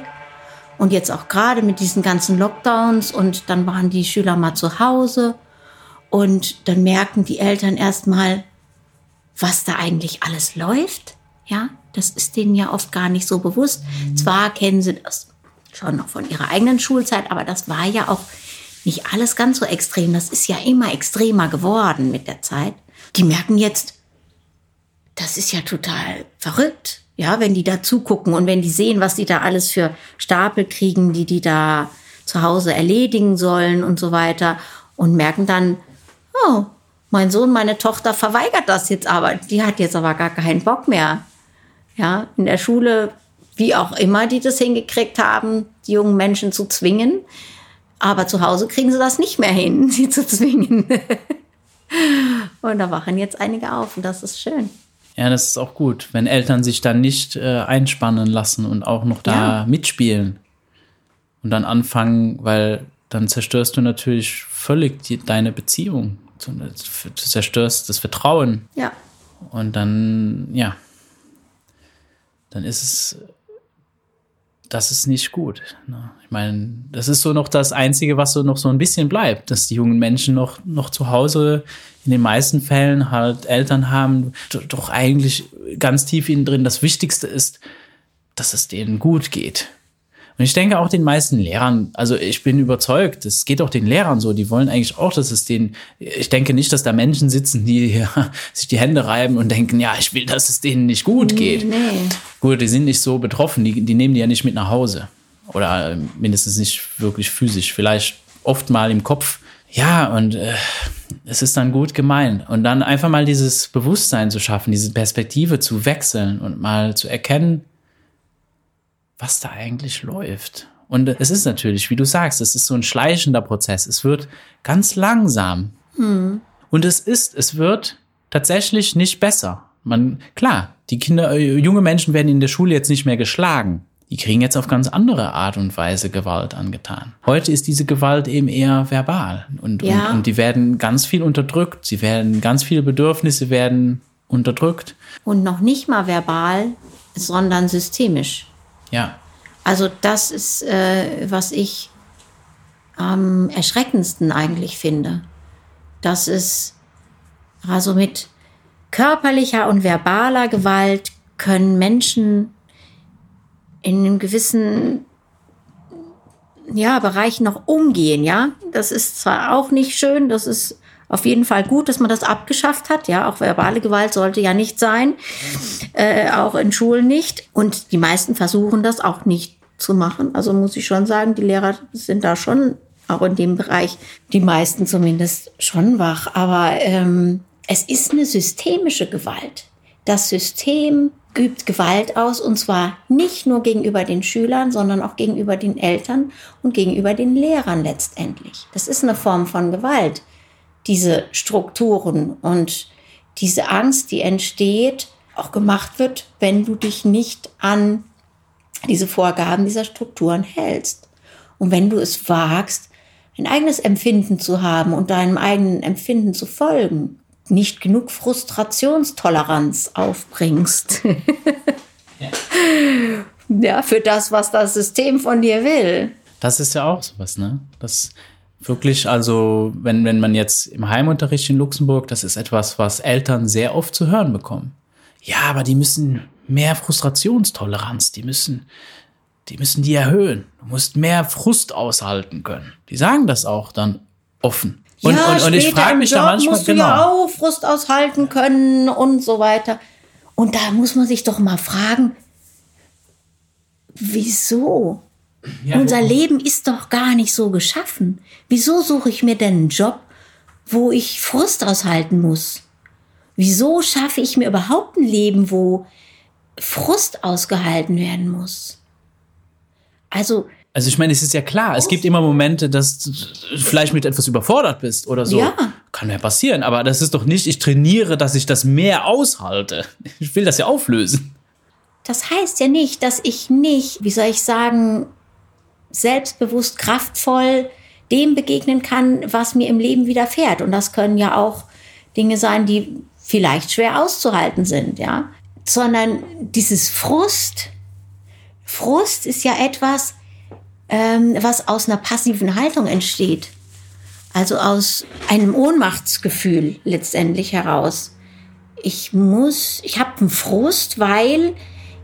Und jetzt auch gerade mit diesen ganzen Lockdowns und dann waren die Schüler mal zu Hause und dann merken die Eltern erstmal, was da eigentlich alles läuft. Ja, das ist denen ja oft gar nicht so bewusst. Zwar kennen sie das schon noch von ihrer eigenen Schulzeit, aber das war ja auch nicht alles ganz so extrem. Das ist ja immer extremer geworden mit der Zeit. Die merken jetzt, das ist ja total verrückt. Ja, wenn die da zugucken und wenn die sehen, was die da alles für Stapel kriegen, die die da zu Hause erledigen sollen und so weiter und merken dann, oh, mein Sohn, meine Tochter verweigert das jetzt aber. Die hat jetzt aber gar keinen Bock mehr. Ja, in der Schule, wie auch immer, die das hingekriegt haben, die jungen Menschen zu zwingen. Aber zu Hause kriegen sie das nicht mehr hin, sie zu zwingen. und da wachen jetzt einige auf und das ist schön. Ja, das ist auch gut, wenn Eltern sich dann nicht äh, einspannen lassen und auch noch da ja. mitspielen und dann anfangen, weil dann zerstörst du natürlich völlig die, deine Beziehung. Du zerstörst das Vertrauen. Ja. Und dann, ja, dann ist es, das ist nicht gut. Ne? Ich meine, das ist so noch das Einzige, was so noch so ein bisschen bleibt, dass die jungen Menschen noch, noch zu Hause in den meisten Fällen halt Eltern haben, doch eigentlich ganz tief innen drin das Wichtigste ist, dass es denen gut geht. Und ich denke auch den meisten Lehrern, also ich bin überzeugt, es geht auch den Lehrern so, die wollen eigentlich auch, dass es denen, ich denke nicht, dass da Menschen sitzen, die sich die Hände reiben und denken, ja, ich will, dass es denen nicht gut geht. Nee. Gut, die sind nicht so betroffen, die, die nehmen die ja nicht mit nach Hause. Oder mindestens nicht wirklich physisch, vielleicht oft mal im Kopf. Ja, und äh, es ist dann gut gemeint. Und dann einfach mal dieses Bewusstsein zu schaffen, diese Perspektive zu wechseln und mal zu erkennen, was da eigentlich läuft. Und es ist natürlich, wie du sagst, es ist so ein schleichender Prozess. Es wird ganz langsam. Hm. Und es ist, es wird tatsächlich nicht besser. Man, klar, die Kinder, äh, junge Menschen werden in der Schule jetzt nicht mehr geschlagen. Die kriegen jetzt auf ganz andere Art und Weise Gewalt angetan. Heute ist diese Gewalt eben eher verbal und, ja. und, und die werden ganz viel unterdrückt. Sie werden, ganz viele Bedürfnisse werden unterdrückt. Und noch nicht mal verbal, sondern systemisch. Ja. Also das ist, äh, was ich am erschreckendsten eigentlich finde. Das ist also mit körperlicher und verbaler Gewalt können Menschen in einem gewissen ja, Bereich noch umgehen, ja. Das ist zwar auch nicht schön, das ist auf jeden Fall gut, dass man das abgeschafft hat. Ja, auch verbale Gewalt sollte ja nicht sein, äh, auch in Schulen nicht. Und die meisten versuchen das auch nicht zu machen. Also muss ich schon sagen, die Lehrer sind da schon auch in dem Bereich, die meisten zumindest schon wach. Aber ähm, es ist eine systemische Gewalt. Das System übt Gewalt aus und zwar nicht nur gegenüber den Schülern, sondern auch gegenüber den Eltern und gegenüber den Lehrern letztendlich. Das ist eine Form von Gewalt, diese Strukturen und diese Angst, die entsteht, auch gemacht wird, wenn du dich nicht an diese Vorgaben dieser Strukturen hältst. Und wenn du es wagst, ein eigenes Empfinden zu haben und deinem eigenen Empfinden zu folgen, nicht genug Frustrationstoleranz aufbringst. ja. ja, für das, was das System von dir will. Das ist ja auch sowas, ne? Das wirklich, also, wenn, wenn man jetzt im Heimunterricht in Luxemburg, das ist etwas, was Eltern sehr oft zu hören bekommen. Ja, aber die müssen mehr Frustrationstoleranz, die müssen, die müssen die erhöhen. Du musst mehr Frust aushalten können. Die sagen das auch dann offen. Und, ja, und, und ich frage mich da manchmal, musst du genau. ja auch Frust aushalten können und so weiter. Und da muss man sich doch mal fragen, wieso? Ja, Unser Leben ist doch gar nicht so geschaffen. Wieso suche ich mir denn einen Job, wo ich Frust aushalten muss? Wieso schaffe ich mir überhaupt ein Leben, wo Frust ausgehalten werden muss? Also also ich meine, es ist ja klar, es gibt immer Momente, dass du vielleicht mit etwas überfordert bist oder so. Ja. Kann ja passieren, aber das ist doch nicht, ich trainiere, dass ich das mehr aushalte. Ich will das ja auflösen. Das heißt ja nicht, dass ich nicht, wie soll ich sagen, selbstbewusst, kraftvoll dem begegnen kann, was mir im Leben widerfährt. Und das können ja auch Dinge sein, die vielleicht schwer auszuhalten sind, ja. Sondern dieses Frust, Frust ist ja etwas, ähm, was aus einer passiven Haltung entsteht. Also aus einem Ohnmachtsgefühl letztendlich heraus. Ich muss, ich habe einen Frust, weil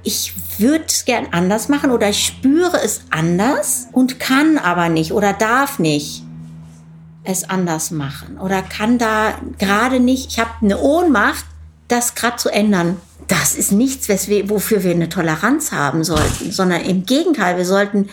ich würde es gern anders machen oder ich spüre es anders und kann aber nicht oder darf nicht es anders machen oder kann da gerade nicht, ich habe eine Ohnmacht, das gerade zu ändern. Das ist nichts, wofür wir eine Toleranz haben sollten, sondern im Gegenteil, wir sollten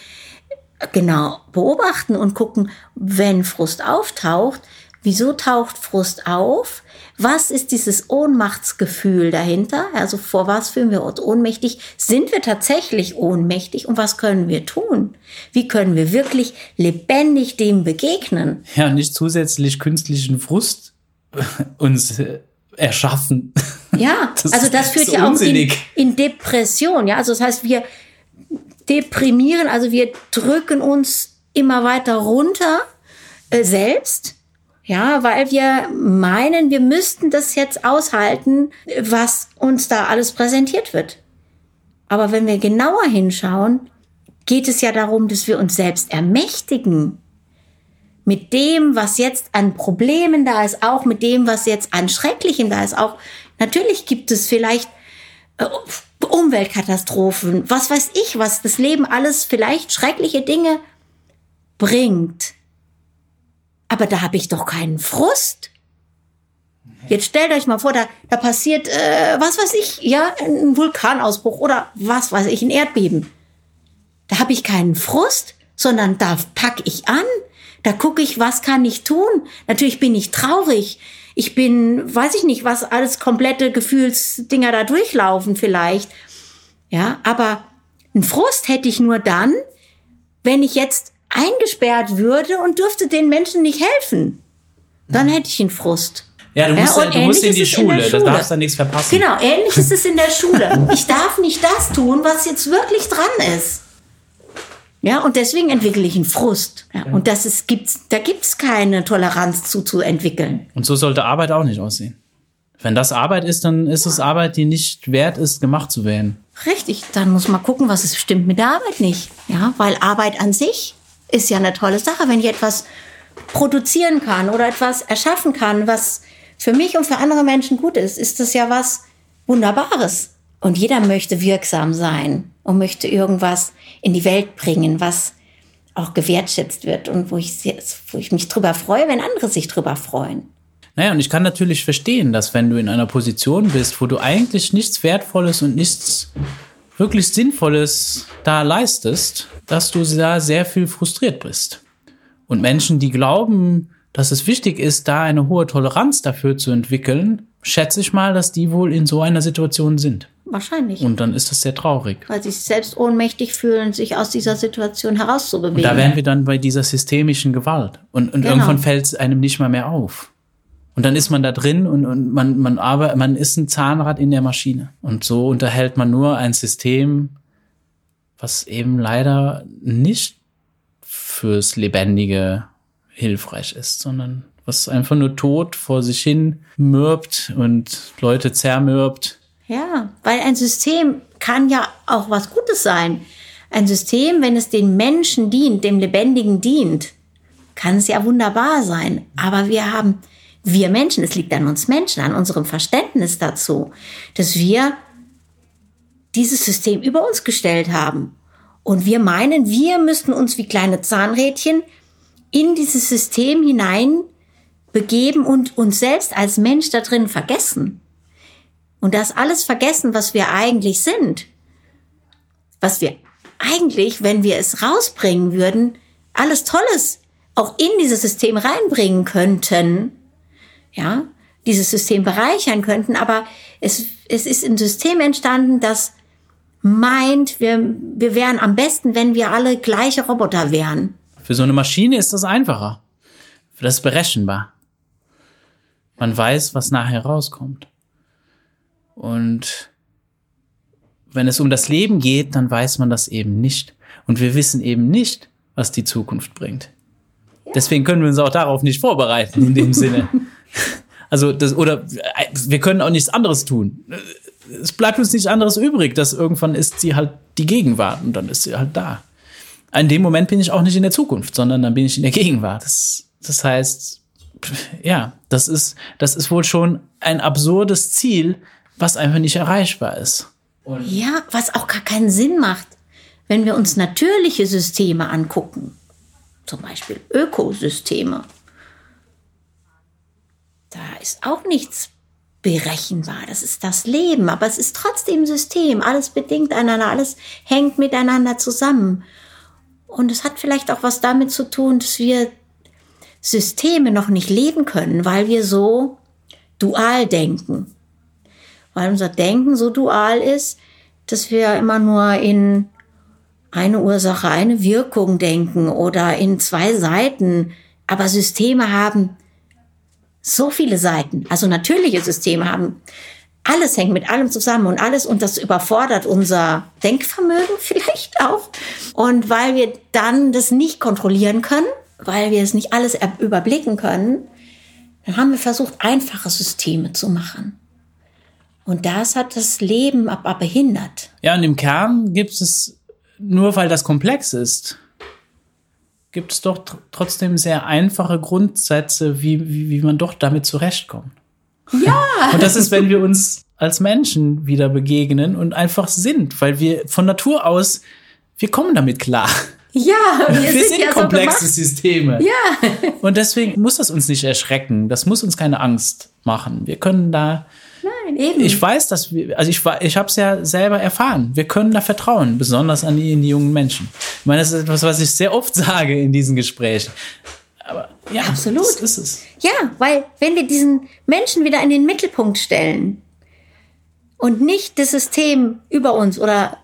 genau beobachten und gucken, wenn Frust auftaucht, wieso taucht Frust auf? Was ist dieses Ohnmachtsgefühl dahinter? Also vor was fühlen wir uns ohnmächtig? Sind wir tatsächlich ohnmächtig und was können wir tun? Wie können wir wirklich lebendig dem begegnen? Ja, nicht zusätzlich künstlichen Frust uns erschaffen. Ja, das also das führt ja unsinnig. auch in, in Depression. Ja, also das heißt, wir, deprimieren, also wir drücken uns immer weiter runter äh, selbst. Ja, weil wir meinen, wir müssten das jetzt aushalten, was uns da alles präsentiert wird. Aber wenn wir genauer hinschauen, geht es ja darum, dass wir uns selbst ermächtigen. Mit dem, was jetzt an Problemen da ist, auch mit dem, was jetzt an Schrecklichen da ist, auch natürlich gibt es vielleicht äh, Umweltkatastrophen, was weiß ich, was das Leben alles vielleicht schreckliche Dinge bringt. Aber da habe ich doch keinen Frust. Jetzt stellt euch mal vor, da, da passiert, äh, was weiß ich, ja, ein Vulkanausbruch oder was weiß ich, ein Erdbeben. Da habe ich keinen Frust, sondern da pack ich an. Da gucke ich, was kann ich tun. Natürlich bin ich traurig ich bin, weiß ich nicht, was alles komplette Gefühlsdinger da durchlaufen vielleicht. Ja, aber einen Frust hätte ich nur dann, wenn ich jetzt eingesperrt würde und dürfte den Menschen nicht helfen, dann hätte ich einen Frust. Ja, du musst, Ja, ja, du musst in die es in Schule, der da Schule. darfst du nichts verpassen. Genau, ähnlich ist es in der Schule. Ich darf nicht das tun, was jetzt wirklich dran ist. Ja, und deswegen entwickle ich einen Frust. Ja, und das ist, gibt's, da gibt's keine Toleranz zu, zu entwickeln. Und so sollte Arbeit auch nicht aussehen. Wenn das Arbeit ist, dann ist es Arbeit, die nicht wert ist, gemacht zu werden. Richtig, dann muss man gucken, was es stimmt mit der Arbeit nicht. Ja, weil Arbeit an sich ist ja eine tolle Sache, wenn ich etwas produzieren kann oder etwas erschaffen kann, was für mich und für andere Menschen gut ist, ist das ja was Wunderbares. Und jeder möchte wirksam sein und möchte irgendwas in die Welt bringen, was auch gewertschätzt wird und wo ich, wo ich mich drüber freue, wenn andere sich drüber freuen. Naja, und ich kann natürlich verstehen, dass wenn du in einer Position bist, wo du eigentlich nichts Wertvolles und nichts wirklich Sinnvolles da leistest, dass du da sehr viel frustriert bist. Und Menschen, die glauben, dass es wichtig ist, da eine hohe Toleranz dafür zu entwickeln, schätze ich mal, dass die wohl in so einer Situation sind. Wahrscheinlich. Und dann ist das sehr traurig. weil sie sich selbst ohnmächtig fühlen, sich aus dieser Situation herauszubewegen. Da wären wir dann bei dieser systemischen Gewalt. Und, und Genau. irgendwann fällt es einem nicht mal mehr auf. Und dann ist man da drin und, und man, man, aber, man ist ein Zahnrad in der Maschine. Und so unterhält man nur ein System, was eben leider nicht fürs Lebendige hilfreich ist, sondern was einfach nur tot vor sich hin mürbt und Leute zermürbt. Ja, weil ein System kann ja auch was Gutes sein. Ein System, wenn es den Menschen dient, dem Lebendigen dient, kann es ja wunderbar sein. Aber wir haben, wir Menschen, es liegt an uns Menschen, an unserem Verständnis dazu, dass wir dieses System über uns gestellt haben. Und wir meinen, wir müssten uns wie kleine Zahnrädchen in dieses System hinein begeben und uns selbst als Mensch da drin vergessen. Und das alles vergessen, was wir eigentlich sind. Was wir eigentlich, wenn wir es rausbringen würden, alles Tolles auch in dieses System reinbringen könnten. Ja, dieses System bereichern könnten. Aber es, es ist ein System entstanden, das meint, wir, wir wären am besten, wenn wir alle gleiche Roboter wären. Für so eine Maschine ist das einfacher. Das ist berechenbar. Man weiß, was nachher rauskommt. Und wenn es um das Leben geht, dann weiß man das eben nicht. Und wir wissen eben nicht, was die Zukunft bringt. Deswegen können wir uns auch darauf nicht vorbereiten in dem Sinne. Also das oder äh, wir können auch nichts anderes tun. Es bleibt uns nichts anderes übrig, dass irgendwann ist sie halt die Gegenwart und dann ist sie halt da. In dem Moment bin ich auch nicht in der Zukunft, sondern dann bin ich in der Gegenwart. Das, das heißt, ja, das ist, das ist wohl schon ein absurdes Ziel, was einfach nicht erreichbar ist. Ja, was auch gar keinen Sinn macht, wenn wir uns natürliche Systeme angucken. Zum Beispiel Ökosysteme. Da ist auch nichts berechenbar. Das ist das Leben, aber es ist trotzdem System. Alles bedingt einander, alles hängt miteinander zusammen. Und es hat vielleicht auch was damit zu tun, dass wir Systeme noch nicht leben können, weil wir so dual denken. Weil unser Denken so dual ist, dass wir immer nur in eine Ursache, eine Wirkung denken oder in zwei Seiten. Aber Systeme haben so viele Seiten. Also natürliche Systeme haben alles hängt mit allem zusammen und alles und das überfordert unser Denkvermögen vielleicht auch. Und weil wir dann das nicht kontrollieren können, weil wir es nicht alles er- überblicken können, dann haben wir versucht, einfache Systeme zu machen. Und das hat das Leben aber behindert. Ja, und im Kern gibt es, nur weil das komplex ist, gibt es doch tr trotzdem sehr einfache Grundsätze, wie, wie, wie man doch damit zurechtkommt. Ja, Und das ist, wenn wir uns als Menschen wieder begegnen und einfach sind, weil wir von Natur aus, wir kommen damit klar. ja, wir, Wir sind, sind ja komplexe so Systeme. Ja, Und deswegen muss das uns nicht erschrecken. Das muss uns keine Angst machen. Wir können da, gemacht. Eben. ich weiß, dass wir, also ich, ich habe es ja selber erfahren. Wir können da vertrauen, besonders an die, in die jungen Menschen. Ich meine, das ist etwas, was ich sehr oft sage in diesen Gesprächen. Aber ja, Absolut. das ist es. Ja, weil wenn wir diesen Menschen wieder in den Mittelpunkt stellen und nicht das System über uns oder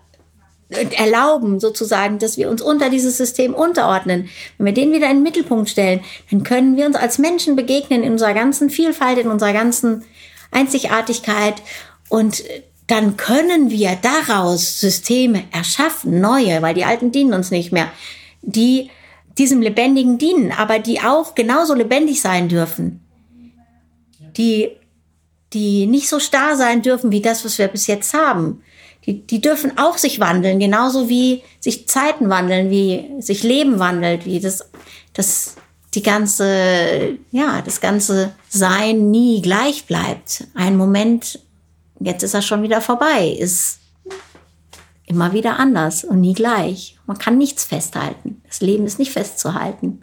erlauben, sozusagen, dass wir uns unter dieses System unterordnen, wenn wir den wieder in den Mittelpunkt stellen, dann können wir uns als Menschen begegnen in unserer ganzen Vielfalt, in unserer ganzen Einzigartigkeit und dann können wir daraus Systeme erschaffen, neue, weil die alten dienen uns nicht mehr, die diesem Lebendigen dienen, aber die auch genauso lebendig sein dürfen, die, die nicht so starr sein dürfen wie das, was wir bis jetzt haben. Die, die dürfen auch sich wandeln, genauso wie sich Zeiten wandeln, wie sich Leben wandelt, wie das, das, die ganze, ja, das ganze Sein nie gleich bleibt. Ein Moment, jetzt ist er schon wieder vorbei, ist immer wieder anders und nie gleich. Man kann nichts festhalten. Das Leben ist nicht festzuhalten.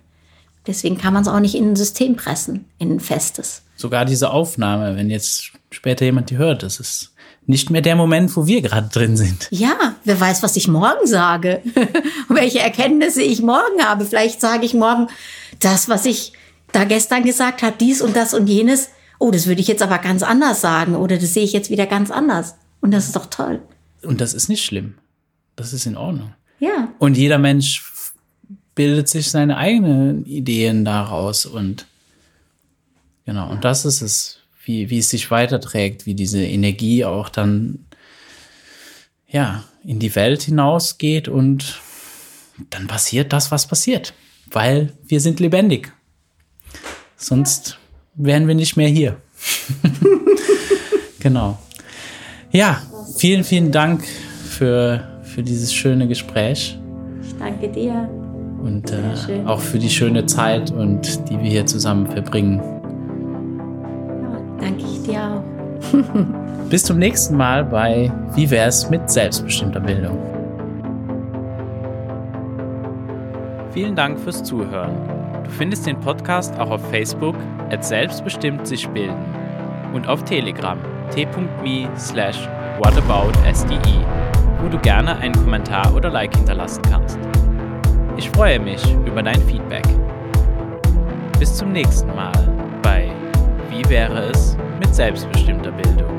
Deswegen kann man es auch nicht in ein System pressen, in ein festes. Sogar diese Aufnahme, wenn jetzt später jemand die hört, das ist nicht mehr der Moment, wo wir gerade drin sind. Ja, wer weiß, was ich morgen sage, welche Erkenntnisse ich morgen habe. Vielleicht sage ich morgen das, was ich da gestern gesagt habe, dies und das und jenes. Oh, das würde ich jetzt aber ganz anders sagen oder das sehe ich jetzt wieder ganz anders. Und das ist doch toll. Und das ist nicht schlimm. Das ist in Ordnung. Ja. Und jeder Mensch bildet sich seine eigenen Ideen daraus und genau. Und das ist es, wie, wie es sich weiterträgt, wie diese Energie auch dann, ja, in die Welt hinausgeht und dann passiert das, was passiert. Weil wir sind lebendig. Sonst wären wir nicht mehr hier. genau. Ja, vielen, vielen Dank für, für dieses schöne Gespräch. Ich danke dir. Und äh, auch für die schöne Zeit und die wir hier zusammen verbringen. Ja, danke ich dir auch. Bis zum nächsten Mal bei Wie wär's mit selbstbestimmter Bildung. Vielen Dank fürs Zuhören. Du findest den Podcast auch auf Facebook at selbstbestimmt sich bilden und auf Telegram t.me slash whataboutsde, wo du gerne einen Kommentar oder Like hinterlassen kannst. Ich freue mich über dein Feedback. Bis zum nächsten Mal bei Wie wäre es mit selbstbestimmter Bildung?